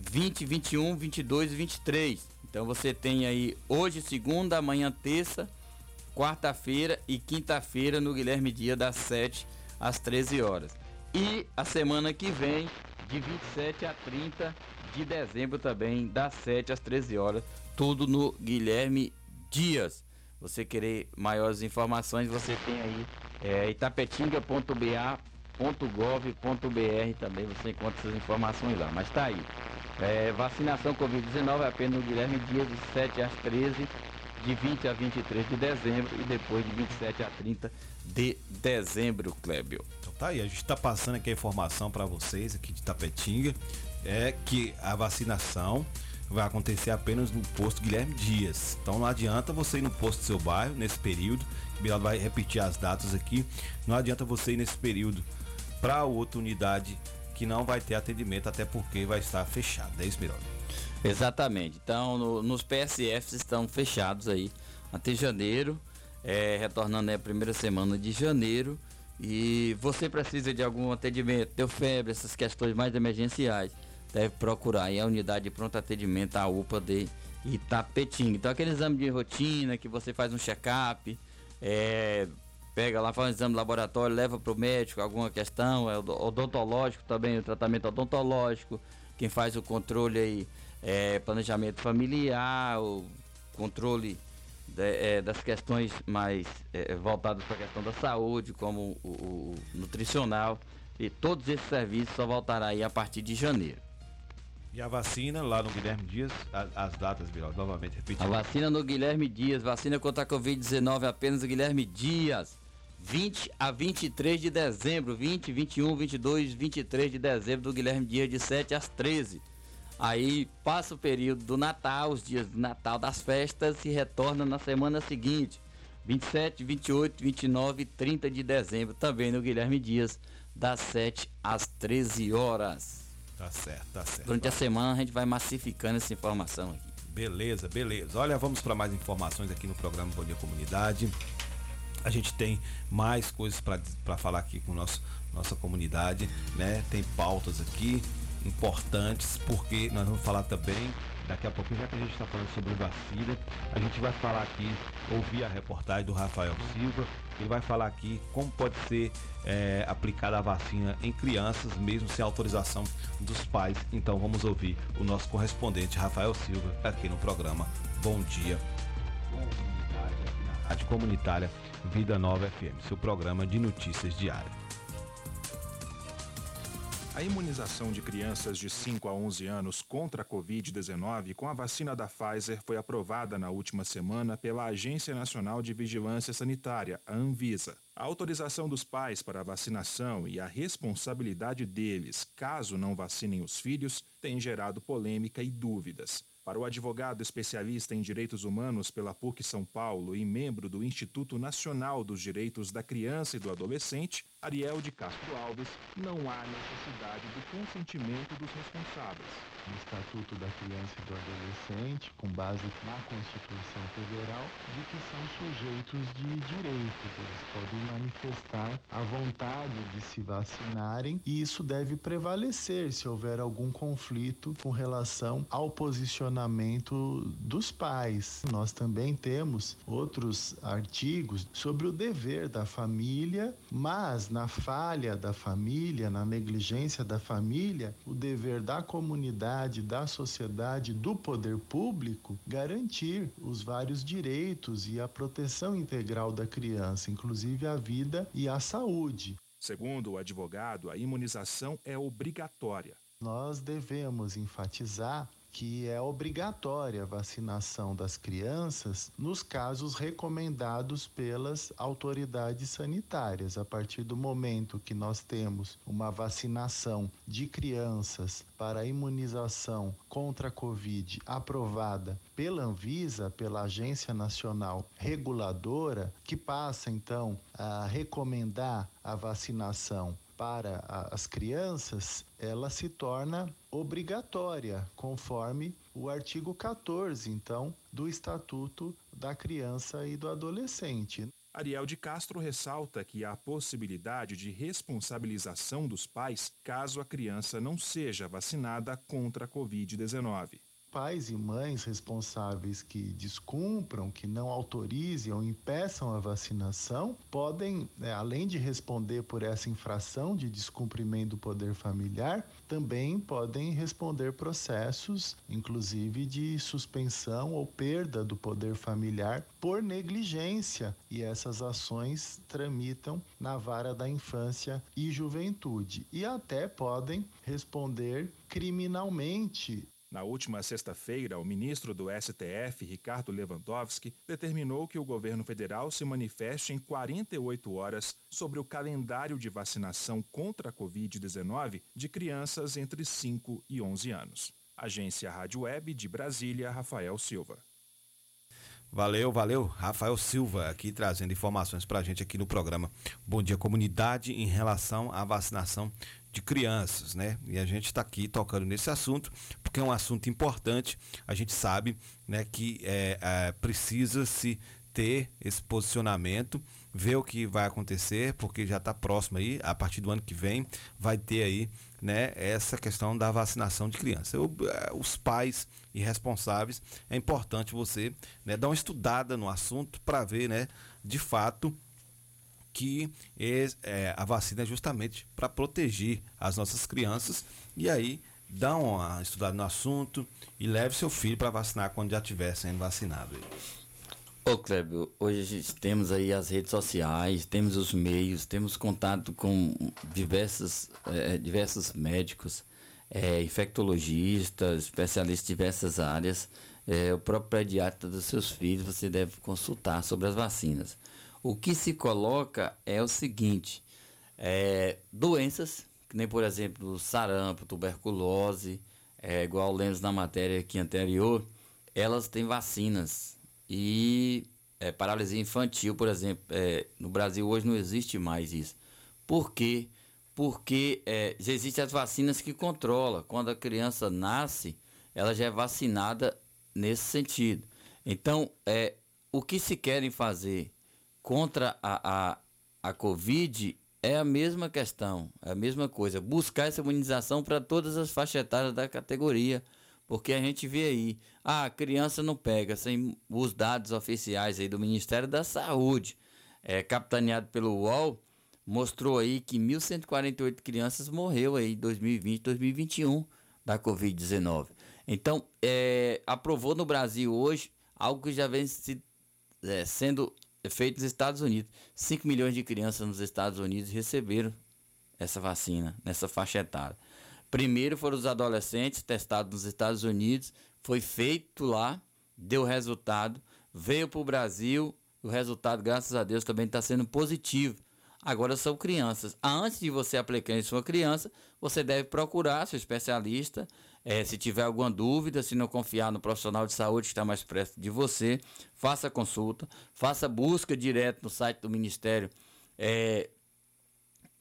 20, 21, 22 e 23 então você tem aí hoje, segunda, amanhã, terça, quarta-feira e quinta-feira no Guilherme Dia, das 7 às 13 horas. E a semana que vem, de 27 a 30 de dezembro também, das 7 às 13 horas, tudo no Guilherme Dias. Você querer maiores informações, você tem aí é, itapetinga.ba.gov.br também, você encontra essas informações lá. Mas tá aí. É, vacinação Covid-19 é apenas no Guilherme Dias, de 7 às 13, de 20 a 23 de dezembro e depois de 27 a 30 de dezembro, Clébio. Então tá aí, a gente está passando aqui a informação para vocês aqui de Tapetinga, é que a vacinação vai acontecer apenas no posto Guilherme Dias. Então não adianta você ir no posto do seu bairro nesse período. O vai repetir as datas aqui. Não adianta você ir nesse período para outra unidade que não vai ter atendimento, até porque vai estar fechado. É isso, Miranda? Exatamente. Então, no, nos PSFs estão fechados aí até janeiro, é, retornando a primeira semana de janeiro. E você precisa de algum atendimento, deu febre, essas questões mais emergenciais, deve procurar aí a unidade de pronto atendimento, a UPA de Itapetinga. Então, aquele exame de rotina que você faz um check-up, é, pega lá, faz um exame laboratório, leva para o médico alguma questão, é odontológico também, o tratamento odontológico, quem faz o controle aí é planejamento familiar, o controle de, é, das questões mais é, voltadas para a questão da saúde, como o, o, nutricional, e todos esses serviços só voltará aí a partir de janeiro. E a vacina lá no Guilherme Dias, as, as datas, Bilal, novamente repetindo. A vacina no Guilherme Dias, vacina contra a Covid-19 apenas no Guilherme Dias. 20 a 23 de dezembro, 20, 21, 22, 23 de dezembro do Guilherme Dias de 7 às 13. Aí passa o período do Natal, os dias do Natal das festas e retorna na semana seguinte, 27, 28, 29 e 30 de dezembro, também no Guilherme Dias, das 7 às 13 horas. Tá certo, tá certo. Durante a semana a gente vai massificando essa informação aqui. Beleza, beleza. Olha, vamos para mais informações aqui no programa Bom Dia Comunidade. A gente tem mais coisas para falar aqui com nosso, nossa comunidade, né? Tem pautas aqui importantes, porque nós vamos falar também, daqui a pouco, já que a gente está falando sobre vacina, a gente vai falar aqui, ouvir a reportagem do Rafael Silva, ele vai falar aqui como pode ser é, aplicada a vacina em crianças, mesmo sem autorização dos pais. Então vamos ouvir o nosso correspondente Rafael Silva aqui no programa Bom Dia Comunidade, aqui na Rádio Comunitária Vida Nova FM, seu programa de notícias diárias. A imunização de crianças de 5 a 11 anos contra a Covid-19 com a vacina da Pfizer foi aprovada na última semana pela Agência Nacional de Vigilância Sanitária, a Anvisa. A autorização dos pais para a vacinação e a responsabilidade deles, caso não vacinem os filhos, tem gerado polêmica e dúvidas. Para o advogado especialista em direitos humanos pela PUC São Paulo e membro do Instituto Nacional dos Direitos da Criança e do Adolescente, Ariel de Castro Alves, não há necessidade do consentimento dos responsáveis. No Estatuto da Criança e do Adolescente, com base na Constituição Federal, de que são sujeitos de direitos. Eles podem manifestar a vontade de se vacinarem e isso deve prevalecer se houver algum conflito com relação ao posicionamento dos pais. Nós também temos outros artigos sobre o dever da família, mas na falha da família, na negligência da família, o dever da comunidade, da sociedade, do poder público garantir os vários direitos e a proteção integral da criança, inclusive a vida e a saúde. Segundo o advogado, a imunização é obrigatória. Nós devemos enfatizar que é obrigatória a vacinação das crianças nos casos recomendados pelas autoridades sanitárias. A partir do momento que nós temos uma vacinação de crianças para imunização contra a Covid aprovada pela Anvisa, pela Agência Nacional Reguladora, que passa então a recomendar a vacinação para as crianças, ela se torna obrigatória, conforme o artigo 14, então, do Estatuto da Criança e do Adolescente. Ariel de Castro ressalta que há possibilidade de responsabilização dos pais caso a criança não seja vacinada contra a Covid-19 pais e mães responsáveis que descumpram, que não autorizem ou impeçam a vacinação, podem, né, além de responder por essa infração de descumprimento do poder familiar, também podem responder processos, inclusive de suspensão ou perda do poder familiar por negligência. E essas ações tramitam na vara da infância e juventude e até podem responder criminalmente na última sexta-feira, o ministro do STF, Ricardo Lewandowski, determinou que o governo federal se manifeste em 48 horas sobre o calendário de vacinação contra a Covid-19 de crianças entre 5 e 11 anos. Agência Rádio Web de Brasília, Rafael Silva. Valeu, valeu. Rafael Silva aqui trazendo informações para a gente aqui no programa Bom Dia Comunidade em relação à vacinação de crianças, né? E a gente está aqui tocando nesse assunto porque é um assunto importante. A gente sabe, né, que é, é, precisa se ter esse posicionamento, ver o que vai acontecer, porque já está próximo aí, a partir do ano que vem, vai ter aí, né, essa questão da vacinação de crianças. É, os pais e responsáveis, é importante você né, dar uma estudada no assunto para ver, né, de fato, que é, a vacina é justamente para proteger as nossas crianças e aí dá uma estudada no assunto e leve seu filho para vacinar quando já estiver sendo vacinado. Ô Clébio, hoje temos aí as redes sociais, temos os meios, temos contato com diversos, é, diversos médicos, é, infectologistas, especialistas de diversas áreas. É, o próprio pediatra dos seus filhos você deve consultar sobre as vacinas. O que se coloca é o seguinte: doenças, que nem por exemplo sarampo, tuberculose, igual lemos na matéria aqui anterior, elas têm vacinas. E é, paralisia infantil, por exemplo, é, no Brasil hoje não existe mais isso. Por quê? Porque é, já existem as vacinas que controlam. Quando a criança nasce, ela já é vacinada nesse sentido. Então, é, o que se querem fazer contra a, a, a Covid é a mesma questão, é a mesma coisa. Buscar essa imunização para todas as faixas etárias da categoria. Porque a gente vê aí, ah, a criança não pega, sem os dados oficiais aí do Ministério da Saúde, é, capitaneado pelo UOL, mostrou aí que 1.148 crianças morreu aí em 2020, 2021 da Covid-19. Então, é, aprovou no Brasil hoje algo que já vem se, é, sendo feito nos Estados Unidos. 5 milhões de crianças nos Estados Unidos receberam essa vacina nessa faixa etária. Primeiro foram os adolescentes testados nos Estados Unidos, foi feito lá, deu resultado, veio para o Brasil, o resultado, graças a Deus, também está sendo positivo. Agora são crianças. Antes de você aplicar em sua criança, você deve procurar seu especialista. É, se tiver alguma dúvida, se não confiar no profissional de saúde que está mais perto de você, faça consulta, faça busca direto no site do Ministério é,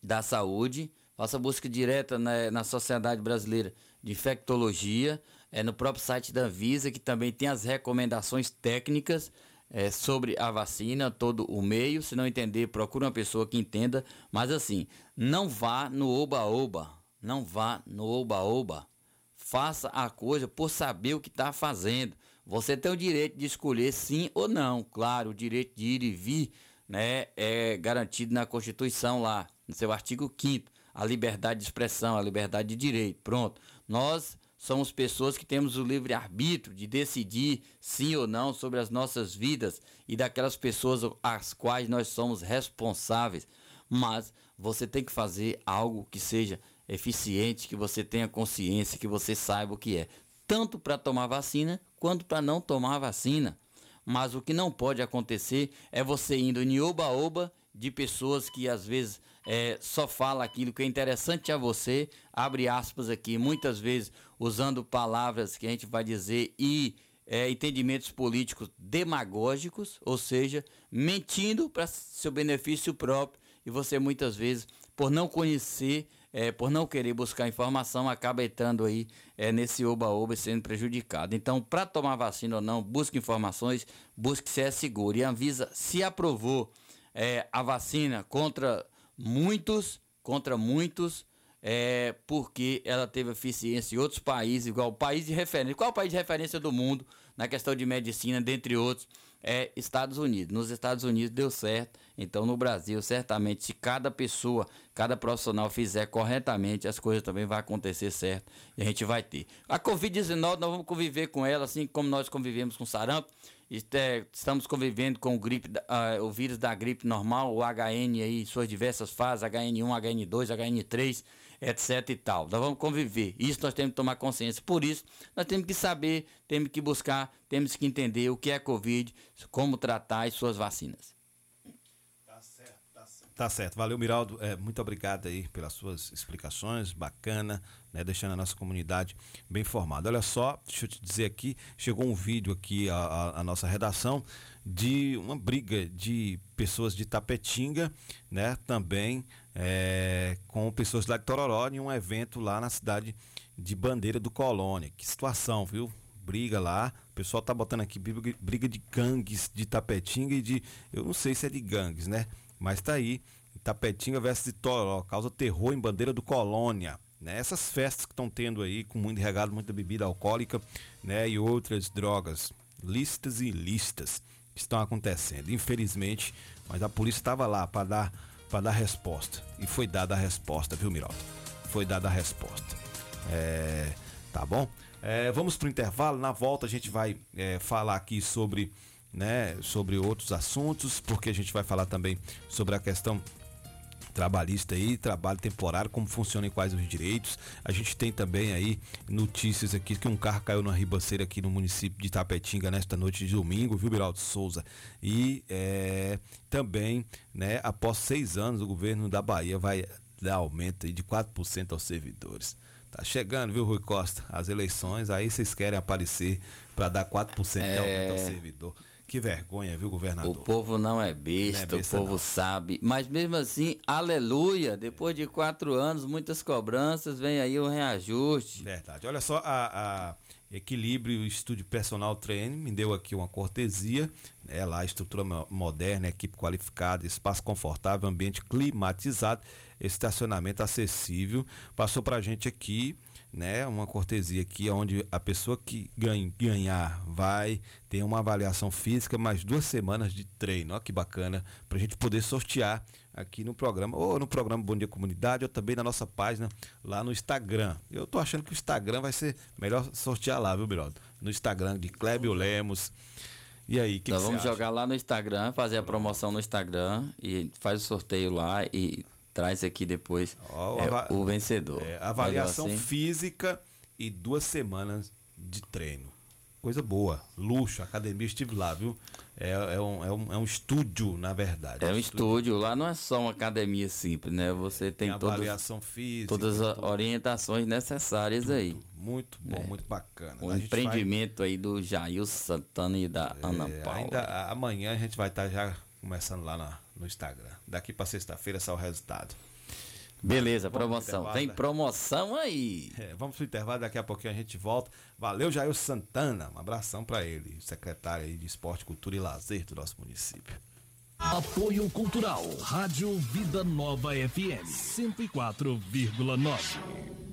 da Saúde, faça busca direta na, na Sociedade Brasileira de Infectologia, é, no próprio site da Anvisa, que também tem as recomendações técnicas é, sobre a vacina, todo o meio. Se não entender, procure uma pessoa que entenda. Mas assim, não vá no oba-oba. Não vá no oba-oba. Faça a coisa por saber o que está fazendo. Você tem o direito de escolher sim ou não. Claro, o direito de ir e vir né, é garantido na Constituição lá, no seu artigo 5 a liberdade de expressão, a liberdade de direito. Pronto. Nós somos pessoas que temos o livre arbítrio de decidir sim ou não sobre as nossas vidas e daquelas pessoas às quais nós somos responsáveis. Mas você tem que fazer algo que seja eficiente, que você tenha consciência, que você saiba o que é, tanto para tomar vacina quanto para não tomar vacina. Mas o que não pode acontecer é você indo em oba-oba de pessoas que às vezes é, só fala aquilo que é interessante a você, abre aspas aqui, muitas vezes usando palavras que a gente vai dizer e é, entendimentos políticos demagógicos, ou seja, mentindo para seu benefício próprio e você muitas vezes, por não conhecer, é, por não querer buscar informação, acaba entrando aí é, nesse oba-oba sendo prejudicado. Então, para tomar vacina ou não, busque informações, busque se é seguro. E a Anvisa se aprovou é, a vacina contra muitos, contra muitos, é, porque ela teve eficiência em outros países, igual o país de referência. Qual o país de referência do mundo na questão de medicina, dentre outros? É Estados Unidos. Nos Estados Unidos deu certo, então no Brasil, certamente, se cada pessoa, cada profissional fizer corretamente, as coisas também vão acontecer certo e a gente vai ter. A Covid-19, nós vamos conviver com ela, assim como nós convivemos com sarampo. É, estamos convivendo com o, gripe, uh, o vírus da gripe normal, o HN aí, suas diversas fases, HN1, HN2, HN3, etc e tal. Nós vamos conviver. Isso nós temos que tomar consciência. Por isso, nós temos que saber, temos que buscar, temos que entender o que é Covid, como tratar as suas vacinas. Tá certo. Valeu, Miraldo. É, muito obrigado aí pelas suas explicações, bacana, né? Deixando a nossa comunidade bem informada. Olha só, deixa eu te dizer aqui, chegou um vídeo aqui à, nossa redação de uma briga de pessoas de Tapetinga, né? Também é, com pessoas lá de Tororó em um evento lá na cidade de Bandeira do Colônia. Que situação, viu? Briga lá, o pessoal tá botando aqui briga de gangues de Tapetinga e de. Eu não sei se é de gangues, né? Mas tá aí, Tapetinga versus de Toró, causa terror em bandeira do Colônia. Né? Essas festas que estão tendo aí, com muito regado, muita bebida alcoólica né? e outras drogas, listas e listas, que estão acontecendo. Infelizmente, mas a polícia estava lá para dar, dar resposta. E foi dada a resposta, viu, Miraldo? Foi dada a resposta. É, tá bom? É, vamos para o intervalo. Na volta a gente vai é, falar aqui sobre né, sobre outros assuntos, porque a gente vai falar também sobre a questão trabalhista aí, trabalho temporário, como funciona e quais os direitos. A gente tem também aí notícias aqui que um carro caiu na ribanceira aqui no município de Tapetinga nesta noite de domingo, viu, Biraldo Souza? E é, também, né, após seis anos, o governo da Bahia vai dar aumento de 4% aos servidores. Tá chegando, viu, Rui Costa? As eleições, aí vocês querem aparecer para dar 4% é... de aumento ao servidor. Que vergonha, viu, governador? O povo não é besta, não é besta o povo não. sabe. Mas mesmo assim, aleluia, depois de quatro anos, muitas cobranças, vem aí o reajuste. Verdade. Olha só, a, a Equilíbrio Estúdio Personal Training me deu aqui uma cortesia, né, lá estrutura moderna, equipe qualificada, espaço confortável, ambiente climatizado, estacionamento acessível. Passou pra gente aqui né, uma cortesia aqui, onde a pessoa que ganha, ganhar vai ter uma avaliação física, mais duas semanas de treino. Olha que bacana, para a gente poder sortear aqui no programa, ou no programa Bom Dia Comunidade, ou também na nossa página lá no Instagram. Eu tô achando que o Instagram vai ser melhor sortear lá, viu, Biraldo? No Instagram de Clébio Lemos. E aí, que, Nós que vamos jogar lá no Instagram, fazer a promoção no Instagram e faz o sorteio lá e traz aqui depois é, o vencedor. É, avaliação assim. física e duas semanas de treino. Coisa boa, luxo, academia, estive lá, viu? É, é, um, é, um, é um estúdio, na verdade. É um estúdio. lá não é só uma academia simples, né? Você tem, tem todas, avaliação física, todas as orientações necessárias tudo. aí. Muito bom, é. muito bacana. O empreendimento vai... aí do Jair Santana e da é, Ana Paula. Ainda, amanhã a gente vai estar já começando lá na, no Instagram. Daqui para sexta-feira sai o resultado. Beleza, vamos promoção. Tem promoção aí. É, vamos pro intervalo, daqui a pouquinho a gente volta. Valeu, Jair Santana. Um abração para ele, secretário de Esporte, Cultura e Lazer do nosso município. Apoio Cultural, Rádio Vida Nova FM, 104,9.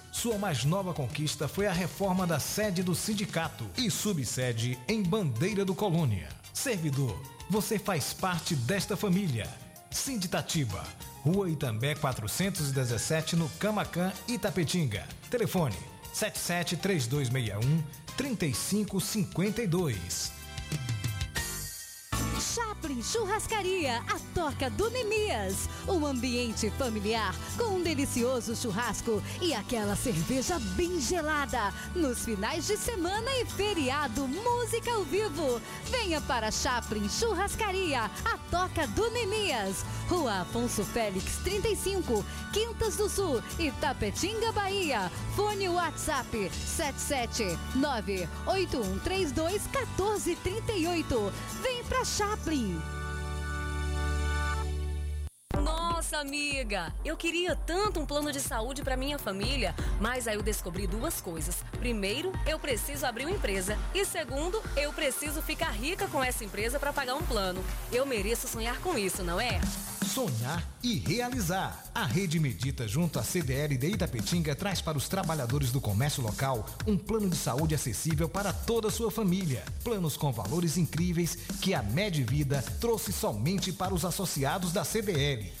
sua mais nova conquista foi a reforma da sede do sindicato e subsede em Bandeira do Colônia. Servidor, você faz parte desta família. Sinditatiba, Rua Itambé 417 no Camacan, Itapetinga. Telefone 77 3261 3552. Chaplin Churrascaria, a toca do Nemias. Um ambiente familiar com um delicioso churrasco e aquela cerveja bem gelada. Nos finais de semana e feriado, música ao vivo. Venha para Chaplin Churrascaria, a toca do Nemias. Rua Afonso Félix 35, Quintas do Sul, Itapetinga, Bahia. Fone WhatsApp 77981321438. Vem pra Chaplin. Nossa, amiga, eu queria tanto um plano de saúde para minha família, mas aí eu descobri duas coisas. Primeiro, eu preciso abrir uma empresa e segundo, eu preciso ficar rica com essa empresa para pagar um plano. Eu mereço sonhar com isso, não é? Sonhar e realizar. A Rede Medita, junto à CDL de Itapetinga, traz para os trabalhadores do comércio local um plano de saúde acessível para toda a sua família. Planos com valores incríveis que a Medvida trouxe somente para os associados da CDL.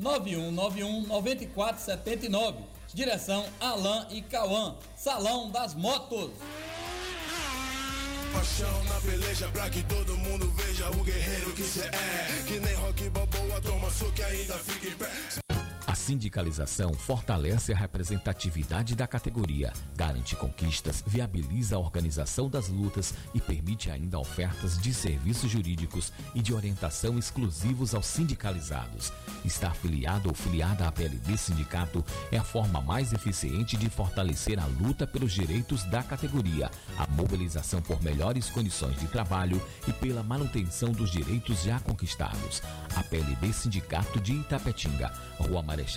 9191 9479. Direção Alain e Cauã. Salão das Motos. paixão na peleja pra que todo mundo veja o guerreiro que cê é. Que nem rock toma soco e ainda fica em pé. Sindicalização fortalece a representatividade da categoria, garante conquistas, viabiliza a organização das lutas e permite ainda ofertas de serviços jurídicos e de orientação exclusivos aos sindicalizados. Estar filiado ou filiada à PLD Sindicato é a forma mais eficiente de fortalecer a luta pelos direitos da categoria, a mobilização por melhores condições de trabalho e pela manutenção dos direitos já conquistados. A PLD Sindicato de Itapetinga, Rua Marechal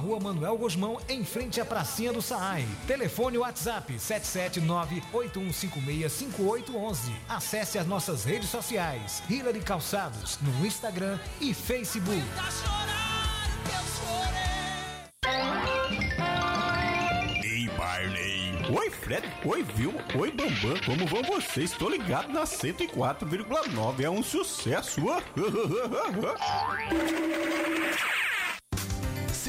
Rua Manuel Gosmão, em frente à pracinha do Saai. Telefone WhatsApp 779-8156-5811. Acesse as nossas redes sociais. Hillary Calçados, no Instagram e Facebook. Ei, Barney. Oi, Fred. Oi, Vilma. Oi, Bambam. Como vão vocês? Estou ligado na 104,9. É um sucesso.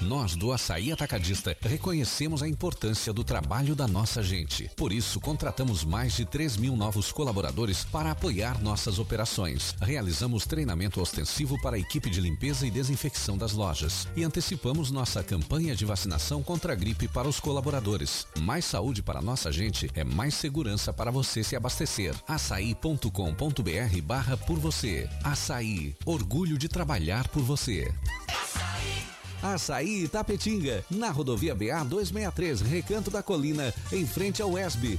Nós do Açaí Atacadista reconhecemos a importância do trabalho da nossa gente. Por isso, contratamos mais de 3 mil novos colaboradores para apoiar nossas operações. Realizamos treinamento ostensivo para a equipe de limpeza e desinfecção das lojas. E antecipamos nossa campanha de vacinação contra a gripe para os colaboradores. Mais saúde para nossa gente é mais segurança para você se abastecer. açaí.com.br barra por você. Açaí, orgulho de trabalhar por você. Açaí Itapetinga, na rodovia BA 263, Recanto da Colina, em frente ao ESB.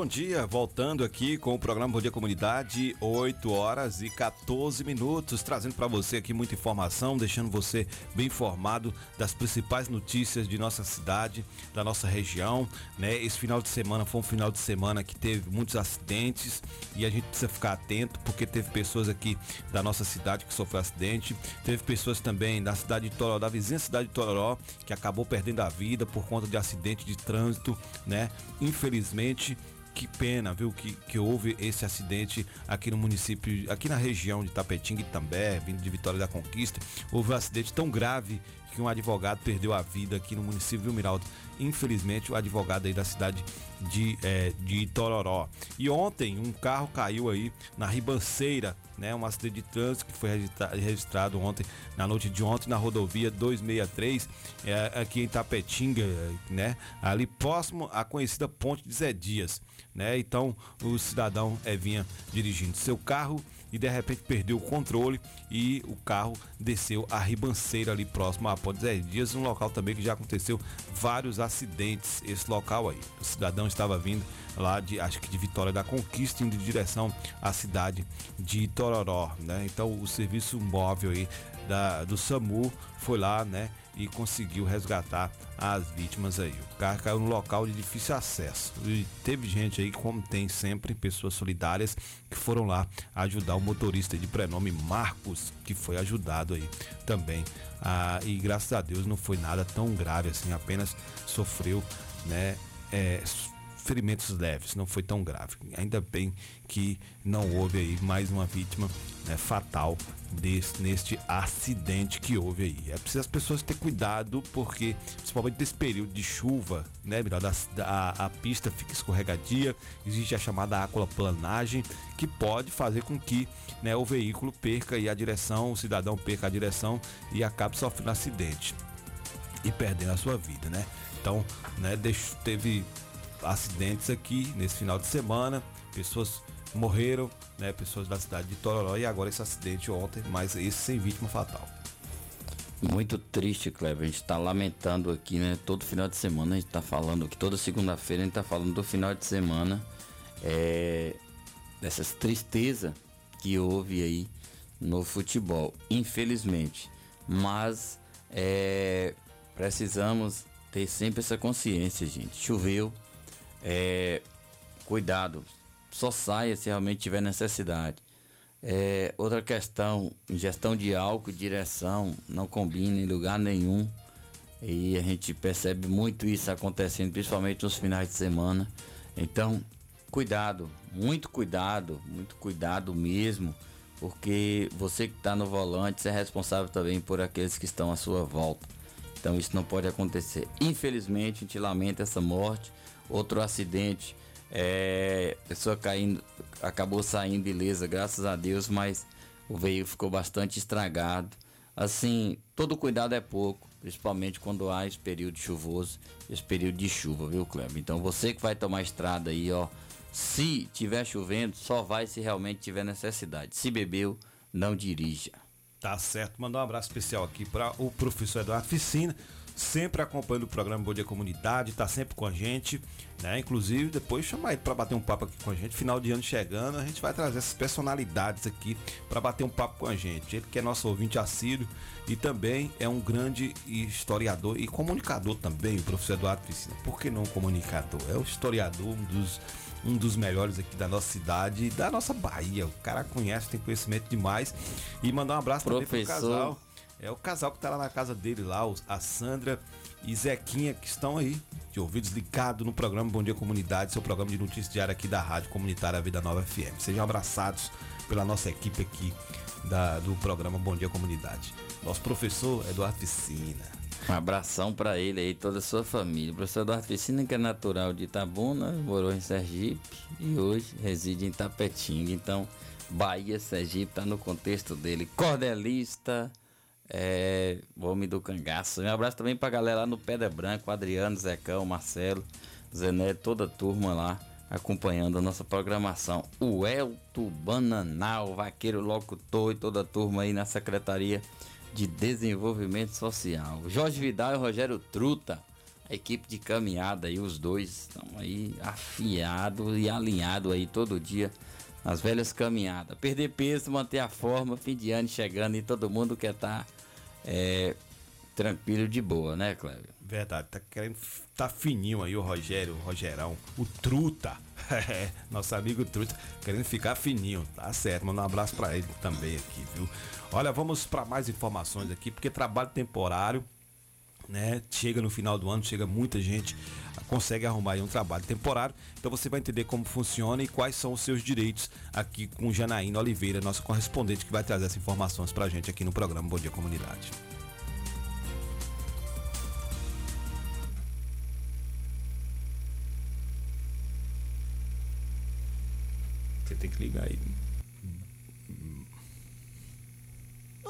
Bom dia. Voltando aqui com o programa Bom Dia Comunidade, 8 horas e 14 minutos, trazendo para você aqui muita informação, deixando você bem informado das principais notícias de nossa cidade, da nossa região, né? Esse final de semana foi um final de semana que teve muitos acidentes e a gente precisa ficar atento porque teve pessoas aqui da nossa cidade que sofreu acidente, teve pessoas também da cidade de Tororó, da vizinha cidade de Tororó, que acabou perdendo a vida por conta de acidente de trânsito, né? Infelizmente que pena, viu, que, que houve esse acidente aqui no município, aqui na região de Tapetinga e També, vindo de Vitória da Conquista. Houve um acidente tão grave que um advogado perdeu a vida aqui no município, viu, Miraldo? Infelizmente, o advogado aí da cidade de, é, de Tororó. E ontem, um carro caiu aí na ribanceira, né? Um acidente de trânsito que foi registra- registrado ontem, na noite de ontem, na rodovia 263, é, aqui em Tapetinga, né? Ali próximo à conhecida Ponte de Zé Dias, né? Então, o cidadão é, vinha dirigindo seu carro e de repente perdeu o controle e o carro desceu a ribanceira ali próximo à Ponte Zé Dias, um local também que já aconteceu vários acidentes, esse local aí. O cidadão estava vindo lá de, acho que de Vitória da Conquista, indo em direção à cidade de Tororó, né? Então o serviço móvel aí da, do SAMU foi lá, né? E conseguiu resgatar as vítimas aí. O carro caiu no local de difícil acesso. E teve gente aí, como tem sempre, pessoas solidárias que foram lá ajudar o motorista de prenome Marcos, que foi ajudado aí também. Ah, e graças a Deus não foi nada tão grave assim, apenas sofreu, né? é, ferimentos leves, não foi tão grave. Ainda bem que não houve aí mais uma vítima né, fatal desse, neste acidente que houve aí. É preciso as pessoas ter cuidado, porque principalmente nesse período de chuva, né, Miraldo, a, a, a pista fica escorregadia, existe a chamada aquaplanagem, que pode fazer com que né, o veículo perca aí a direção, o cidadão perca a direção e acabe sofrendo acidente e perdendo a sua vida, né? Então, né, deixo- teve acidentes aqui nesse final de semana, pessoas morreram, né, pessoas da cidade de Tororó e agora esse acidente ontem, mas esse sem vítima fatal. Muito triste, Kleber. A gente tá lamentando aqui, né? Todo final de semana a gente tá falando aqui, toda segunda-feira a gente tá falando do final de semana. É, dessas tristezas que houve aí no futebol, infelizmente. Mas é, precisamos ter sempre essa consciência, gente. Choveu, é, cuidado, só saia se realmente tiver necessidade. É, outra questão, ingestão de álcool, direção, não combina em lugar nenhum. E a gente percebe muito isso acontecendo, principalmente nos finais de semana. Então, cuidado, muito cuidado, muito cuidado mesmo, porque você que está no volante, é responsável também por aqueles que estão à sua volta. Então isso não pode acontecer. Infelizmente, a gente lamenta essa morte. Outro acidente, é, a pessoa caindo, acabou saindo ilesa, graças a Deus, mas o veículo ficou bastante estragado. Assim, todo cuidado é pouco, principalmente quando há esse período chuvoso, esse período de chuva, viu, Kleber? Então você que vai tomar estrada aí, ó, se tiver chovendo, só vai se realmente tiver necessidade. Se bebeu, não dirija. Tá certo. Mandar um abraço especial aqui para o professor Eduardo Ficina, sempre acompanhando o programa Bom Dia Comunidade, tá sempre com a gente, né? Inclusive, depois chamar ele para bater um papo aqui com a gente. Final de ano chegando, a gente vai trazer essas personalidades aqui para bater um papo com a gente. Ele que é nosso ouvinte assíduo e também é um grande historiador e comunicador também, o professor Eduardo Ficina. Por que não comunicador? É o historiador, um dos um dos melhores aqui da nossa cidade e da nossa Bahia. O cara conhece, tem conhecimento demais. E mandar um abraço também pro Professor. casal. É o casal que tá lá na casa dele lá, a Sandra e Zequinha, que estão aí, de ouvidos ligados no programa Bom Dia Comunidade, seu programa de notícias diária aqui da Rádio Comunitária Vida Nova FM. Sejam abraçados pela nossa equipe aqui da, do programa Bom Dia Comunidade. Nosso professor Eduardo Piscina. Um abração para ele aí, toda a sua família. O professor Eduardo Piscina, que é natural de Itabuna, morou em Sergipe e hoje reside em Tapetinga. Então, Bahia, Sergipe, tá no contexto dele. Cordelista, é, homem do cangaço. Um abraço também pra galera lá no Pedra Branco, Adriano, Zecão, Marcelo, Zené, toda a turma lá acompanhando a nossa programação. O Elto Bananal, vaqueiro locutor e toda a turma aí na Secretaria de Desenvolvimento Social. Jorge Vidal e Rogério Truta, a equipe de caminhada aí, os dois estão aí afiados e alinhados aí todo dia nas velhas caminhadas. Perder peso, manter a forma, fim de ano chegando e todo mundo quer estar tá, é, tranquilo de boa, né, Cléber? Verdade, tá querendo. Tá fininho aí o Rogério, o Rogerão, o Truta. É, nosso amigo Truta, querendo ficar fininho. Tá certo, manda um abraço para ele também aqui, viu? Olha, vamos para mais informações aqui, porque trabalho temporário, né? Chega no final do ano, chega muita gente, consegue arrumar um trabalho temporário. Então você vai entender como funciona e quais são os seus direitos aqui com Janaína Oliveira, nossa correspondente, que vai trazer essas informações pra gente aqui no programa Bom Dia Comunidade. Você tem que ligar aí.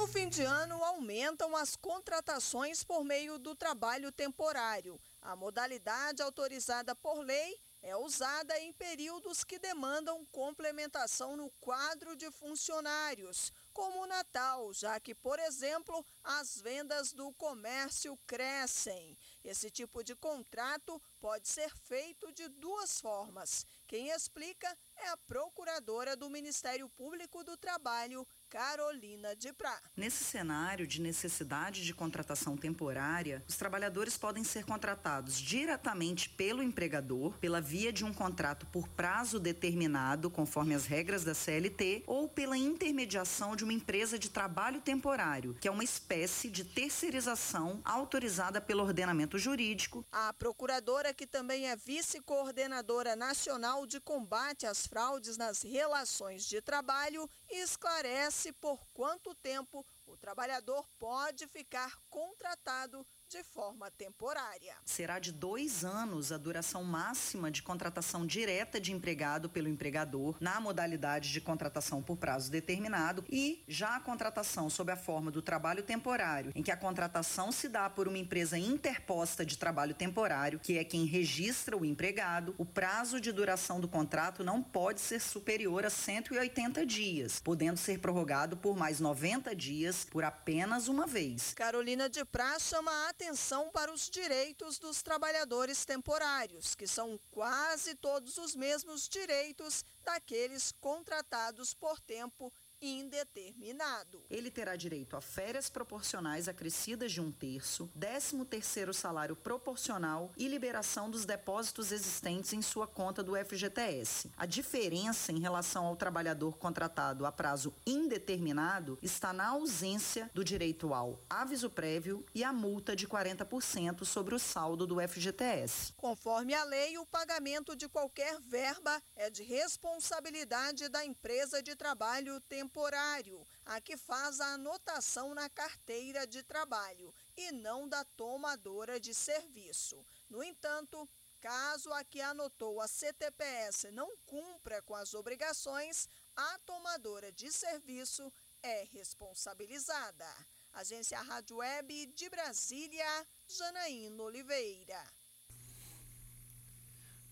No fim de ano, aumentam as contratações por meio do trabalho temporário. A modalidade autorizada por lei é usada em períodos que demandam complementação no quadro de funcionários, como o Natal, já que, por exemplo, as vendas do comércio crescem. Esse tipo de contrato pode ser feito de duas formas. Quem explica é a procuradora do Ministério Público do Trabalho, Carolina de Prá. Nesse cenário de necessidade de contratação temporária, os trabalhadores podem ser contratados diretamente pelo empregador, pela via de um contrato por prazo determinado, conforme as regras da CLT, ou pela intermediação de uma empresa de trabalho temporário, que é uma espécie de terceirização autorizada pelo ordenamento jurídico. A procuradora, que também é vice-coordenadora nacional de combate às fraudes nas relações de trabalho, esclarece por quanto tempo o trabalhador pode ficar contratado de forma temporária. Será de dois anos a duração máxima de contratação direta de empregado pelo empregador na modalidade de contratação por prazo determinado e já a contratação sob a forma do trabalho temporário, em que a contratação se dá por uma empresa interposta de trabalho temporário, que é quem registra o empregado, o prazo de duração do contrato não pode ser superior a 180 dias, podendo ser prorrogado por mais 90 dias por apenas uma vez. Carolina de Prá chama a atenção para os direitos dos trabalhadores temporários, que são quase todos os mesmos direitos daqueles contratados por tempo indeterminado. Ele terá direito a férias proporcionais acrescidas de um terço, 13 terceiro salário proporcional e liberação dos depósitos existentes em sua conta do FGTS. A diferença em relação ao trabalhador contratado a prazo indeterminado está na ausência do direito ao aviso prévio e a multa de 40% sobre o saldo do FGTS. Conforme a lei, o pagamento de qualquer verba é de responsabilidade da empresa de trabalho temporário temporário, a que faz a anotação na carteira de trabalho e não da tomadora de serviço. No entanto, caso a que anotou a CTPS não cumpra com as obrigações, a tomadora de serviço é responsabilizada. Agência Rádio Web de Brasília, Janaína Oliveira.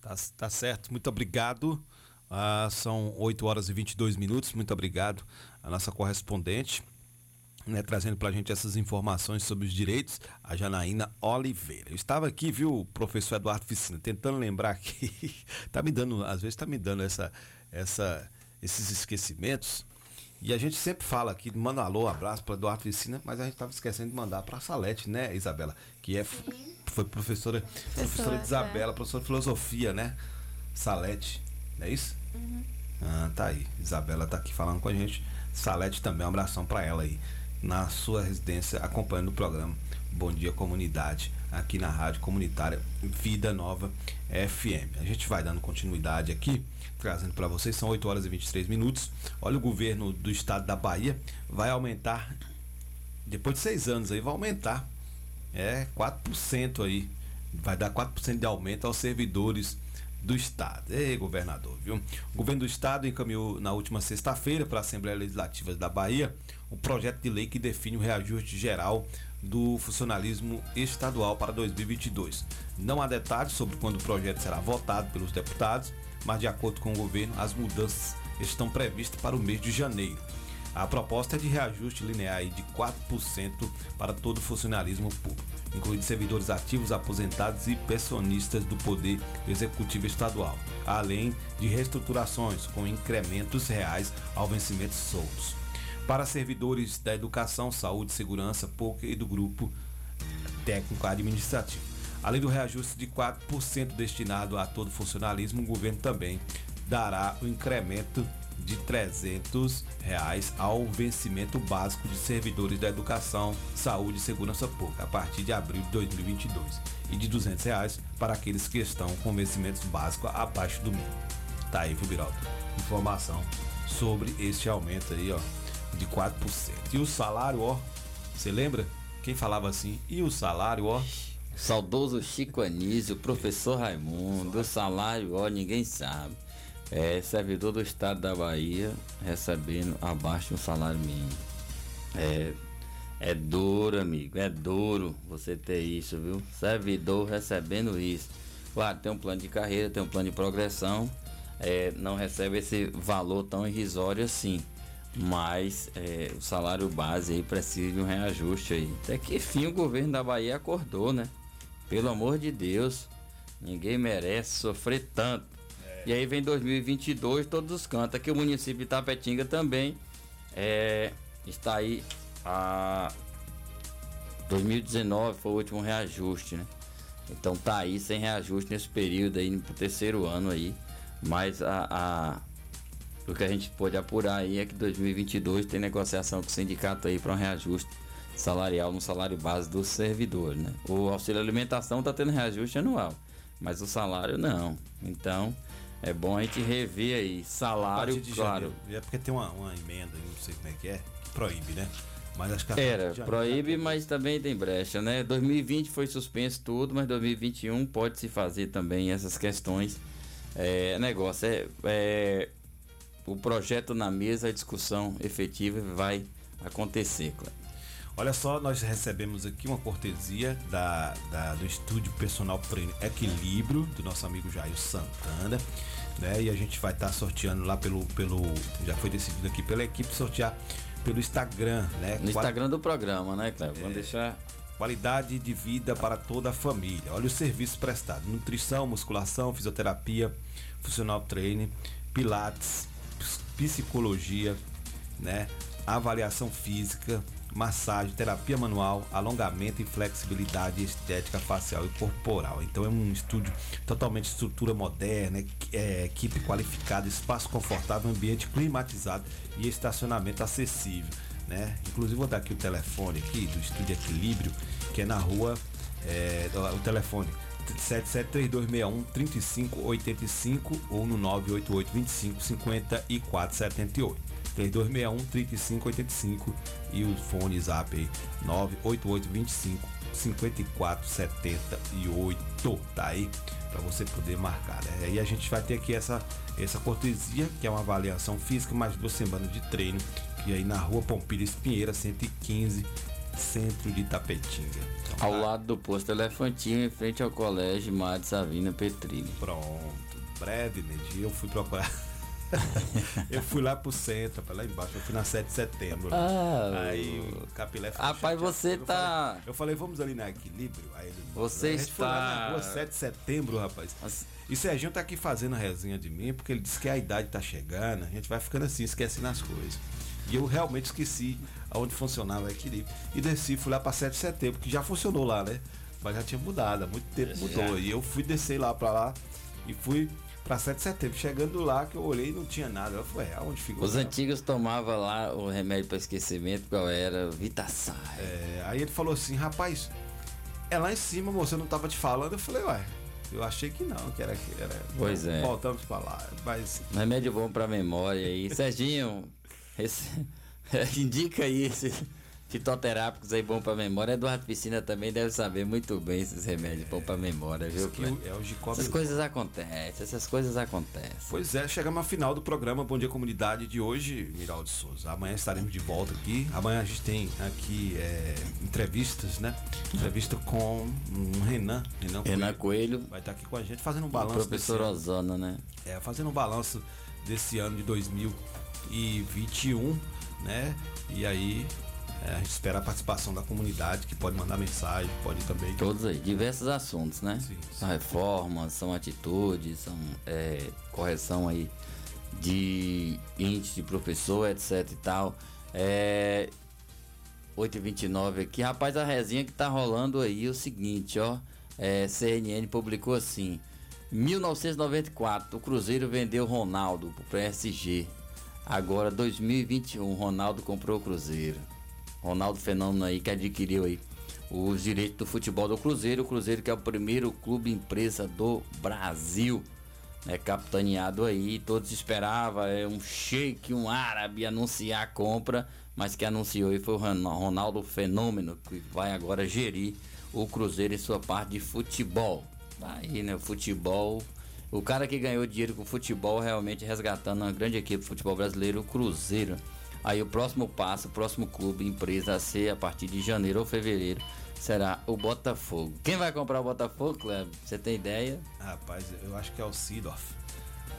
Tá, tá certo, muito obrigado. Ah, são 8 horas e 22 minutos. Muito obrigado a nossa correspondente, né, trazendo para a gente essas informações sobre os direitos, a Janaína Oliveira. Eu estava aqui, viu, professor Eduardo Ficina, tentando lembrar aqui, tá me dando, às vezes tá me dando essa, essa, esses esquecimentos. E a gente sempre fala aqui, manda um alô, um abraço para Eduardo Ficina, mas a gente estava esquecendo de mandar para a Salete, né, Isabela? Que é, foi professora, professora de Isabela, professora de filosofia, né? Salete, não é isso? Uhum. Ah, tá aí. Isabela tá aqui falando com a gente. Salete também, um abração para ela aí. na sua residência acompanhando o programa Bom Dia Comunidade aqui na Rádio Comunitária Vida Nova FM. A gente vai dando continuidade aqui, trazendo para vocês, são 8 horas e 23 minutos. Olha, o governo do estado da Bahia vai aumentar, depois de seis anos aí, vai aumentar é 4% aí, vai dar 4% de aumento aos servidores do Estado. Ei, governador, viu? O governo do Estado encaminhou na última sexta-feira para a Assembleia Legislativa da Bahia um projeto de lei que define o reajuste geral do funcionalismo estadual para 2022. Não há detalhes sobre quando o projeto será votado pelos deputados, mas de acordo com o governo, as mudanças estão previstas para o mês de janeiro. A proposta é de reajuste linear de 4% para todo o funcionalismo público, incluindo servidores ativos, aposentados e pensionistas do Poder Executivo Estadual, além de reestruturações com incrementos reais ao vencimentos soltos. Para servidores da educação, saúde, segurança, POC e do grupo técnico administrativo. Além do reajuste de 4% destinado a todo funcionalismo, o governo também dará o incremento de 300 reais ao vencimento básico de servidores da educação, saúde e segurança pública a partir de abril de 2022 e de 200 reais para aqueles que estão com vencimentos básicos abaixo do mínimo. Tá aí, viu? Informação sobre este aumento aí, ó, de 4%. E o salário, ó, você lembra? Quem falava assim? E o salário, ó? Saudoso Chico Anísio, professor Raimundo, o salário, ó, ninguém sabe. É servidor do estado da Bahia recebendo abaixo do salário mínimo. É, é duro, amigo, é duro você ter isso, viu? Servidor recebendo isso. Claro, tem um plano de carreira, tem um plano de progressão, é, não recebe esse valor tão irrisório assim. Mas é, o salário base aí precisa de um reajuste aí. Até que enfim o governo da Bahia acordou, né? Pelo amor de Deus, ninguém merece sofrer tanto. E aí vem 2022, todos os cantos. Aqui o município de Tapetinga também é, está aí a 2019 foi o último reajuste, né? Então tá aí sem reajuste nesse período aí, no terceiro ano aí. Mas a, a o que a gente pode apurar aí é que 2022 tem negociação com o sindicato aí para um reajuste salarial no salário base do servidor, né? O auxílio alimentação tá tendo reajuste anual, mas o salário não. Então, é bom a gente rever aí. Salário, claro. Janeiro. É porque tem uma, uma emenda, não sei como é que é, que proíbe, né? Mas acho que Era, proíbe, mas também tem brecha, né? 2020 foi suspenso tudo, mas 2021 pode se fazer também essas questões. É, negócio é, é o projeto na mesa, a discussão efetiva vai acontecer, claro. Olha só, nós recebemos aqui uma cortesia da, da, do estúdio personal prêmio Equilíbrio, do nosso amigo Jair Santana, né? E a gente vai estar tá sorteando lá pelo, pelo. Já foi decidido aqui pela equipe sortear pelo Instagram, né? No Instagram do programa, né, Cleber? Vamos é, deixar. Qualidade de vida para toda a família. Olha os serviços prestados: nutrição, musculação, fisioterapia, funcional training, pilates, psicologia, né? Avaliação física, massagem, terapia manual, alongamento e flexibilidade estética facial e corporal. Então é um estúdio totalmente estrutura moderna, é, equipe qualificada, espaço confortável, ambiente climatizado e estacionamento acessível. Né? Inclusive vou dar aqui o telefone aqui do Estúdio Equilíbrio, que é na rua, é, o telefone 773261 3585 ou no 988 25 54 78. 3261 3585 e o fone zap aí 98825 5478, tá aí para você poder marcar, né? E a gente vai ter aqui essa essa cortesia, que é uma avaliação física, mais duas semanas de treino, que é aí na Rua Pompilha Pinheira 115, centro de Tapetinga. Então, Ao tá? lado do posto Elefantinho, em frente ao colégio Madre Savina Petrini. Pronto, brevemente eu fui procurar eu fui lá pro centro, lá embaixo, eu fui na 7 de setembro. Ah, aí o Capilé foi Rapaz, você eu tá. Falei, eu falei, vamos ali na equilíbrio. Aí ele, você está. Foi lá na rua 7 de setembro, rapaz. E Serginho tá aqui fazendo a resenha de mim, porque ele disse que a idade tá chegando, a gente vai ficando assim, esquecendo as coisas. E eu realmente esqueci aonde funcionava o equilíbrio. E desci, fui lá pra 7 de setembro, que já funcionou lá, né? Mas já tinha mudado, há muito tempo mudou. E eu fui descer lá pra lá e fui pra 7 de setembro. Chegando lá, que eu olhei e não tinha nada. Eu falei, aonde ficou? Os antigos tomavam lá o remédio para esquecimento, qual era? Vitaçai. É, aí ele falou assim, rapaz, é lá em cima, eu não tava te falando. Eu falei, ué, eu achei que não, que era que era. Pois é. Voltamos pra lá. Mas Remédio bom pra memória aí. Serginho, esse, indica aí esse fitoterápicos aí bom pra memória. Eduardo Piscina também deve saber muito bem esses remédios bom pra memória, viu? o- é o Essas coisas acontecem, essas coisas acontecem. Pois é, chegamos à final do programa Bom Dia Comunidade de hoje, Miraldo Souza. Amanhã estaremos de volta aqui. Amanhã a gente tem aqui é, entrevistas, né? Entrevista com um Renan. Renan, Renan Coelho. Vai estar aqui com a gente fazendo um O balanço. professor. Osana, né? É, fazendo um balanço desse ano de 2021, né? E aí é, a gente espera a participação da comunidade que pode mandar mensagem, pode também. Todos aí, diversos assuntos, né? São reformas, são atitudes, são é, correção aí de índice de professor, etc e tal. É, 8h29 aqui. Rapaz, a resenha que tá rolando aí é o seguinte, ó. É, CNN publicou assim. 1994, o Cruzeiro vendeu Ronaldo pro PSG. Agora 2021, Ronaldo comprou o Cruzeiro. Ronaldo Fenômeno aí que adquiriu aí os direitos do futebol do Cruzeiro. O Cruzeiro que é o primeiro clube empresa do Brasil. É capitaneado aí, todos esperavam é, um shake, um árabe anunciar a compra, mas que anunciou aí foi o Ron- Ronaldo Fenômeno, que vai agora gerir o Cruzeiro em sua parte de futebol. Tá Aí, né, o futebol. O cara que ganhou dinheiro com o futebol realmente resgatando uma grande equipe do futebol brasileiro, o Cruzeiro. Aí o próximo passo, o próximo clube, empresa a ser a partir de janeiro ou fevereiro, será o Botafogo. Quem vai comprar o Botafogo, Cleber? Você tem ideia? Rapaz, eu acho que é o Sidorf.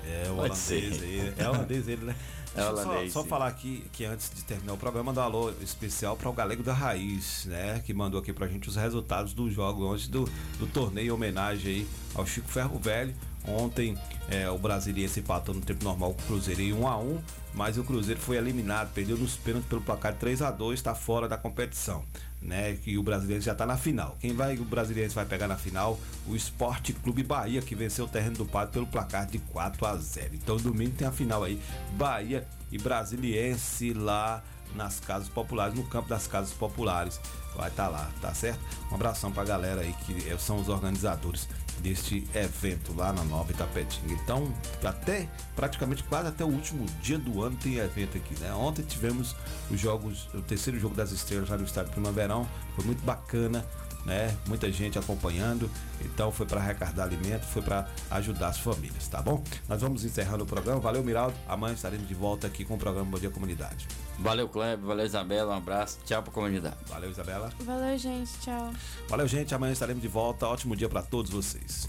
É o Pode holandês aí. É holandês ele, né? É só- holandês, Só, sim. falar aqui que antes de terminar o programa, dar um alô especial para o Galego da Raiz, né? Que mandou aqui pra gente os resultados do jogo antes do, do torneio em homenagem aí ao Chico Ferro Velho. Ontem é, o Brasiliense empatou no tempo normal com o Cruzeiro em 1 a 1 mas o Cruzeiro foi eliminado, perdeu nos pênaltis pelo placar de 3 a 2 está fora da competição. Né, que o brasileiro já está na final. Quem vai o brasileiro vai pegar na final? O Esporte Clube Bahia, que venceu o terreno do Pato pelo placar de 4 a 0. Então domingo tem a final aí, Bahia e Brasiliense lá nas casas populares, no campo das casas populares. Vai estar lá, tá certo? Um abração pra galera aí que são os organizadores deste evento lá na Nova Itapetinga. Então, até praticamente quase até o último dia do ano tem evento aqui, né? Ontem tivemos os jogos, o terceiro jogo das estrelas lá no estádio Primaverão, foi muito bacana, né? Muita gente acompanhando. Então foi para arrecadar alimento, foi para ajudar as famílias, tá bom? Nós vamos encerrando o programa. Valeu, Miraldo. Amanhã estaremos de volta aqui com o programa Bom Dia Comunidade. Valeu, Kleber. Valeu, Isabela. Um abraço. Tchau pra comunidade. Valeu, Isabela. Valeu, gente. Tchau. Valeu, gente. Amanhã estaremos de volta. Ótimo dia para todos vocês.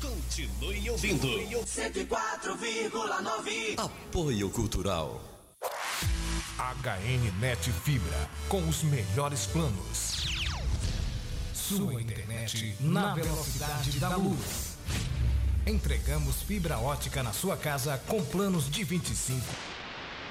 Continue ouvindo. 104,9. Apoio Cultural. HN Net Fibra, com os melhores planos. Sua internet na velocidade da luz. Entregamos fibra ótica na sua casa com planos de 25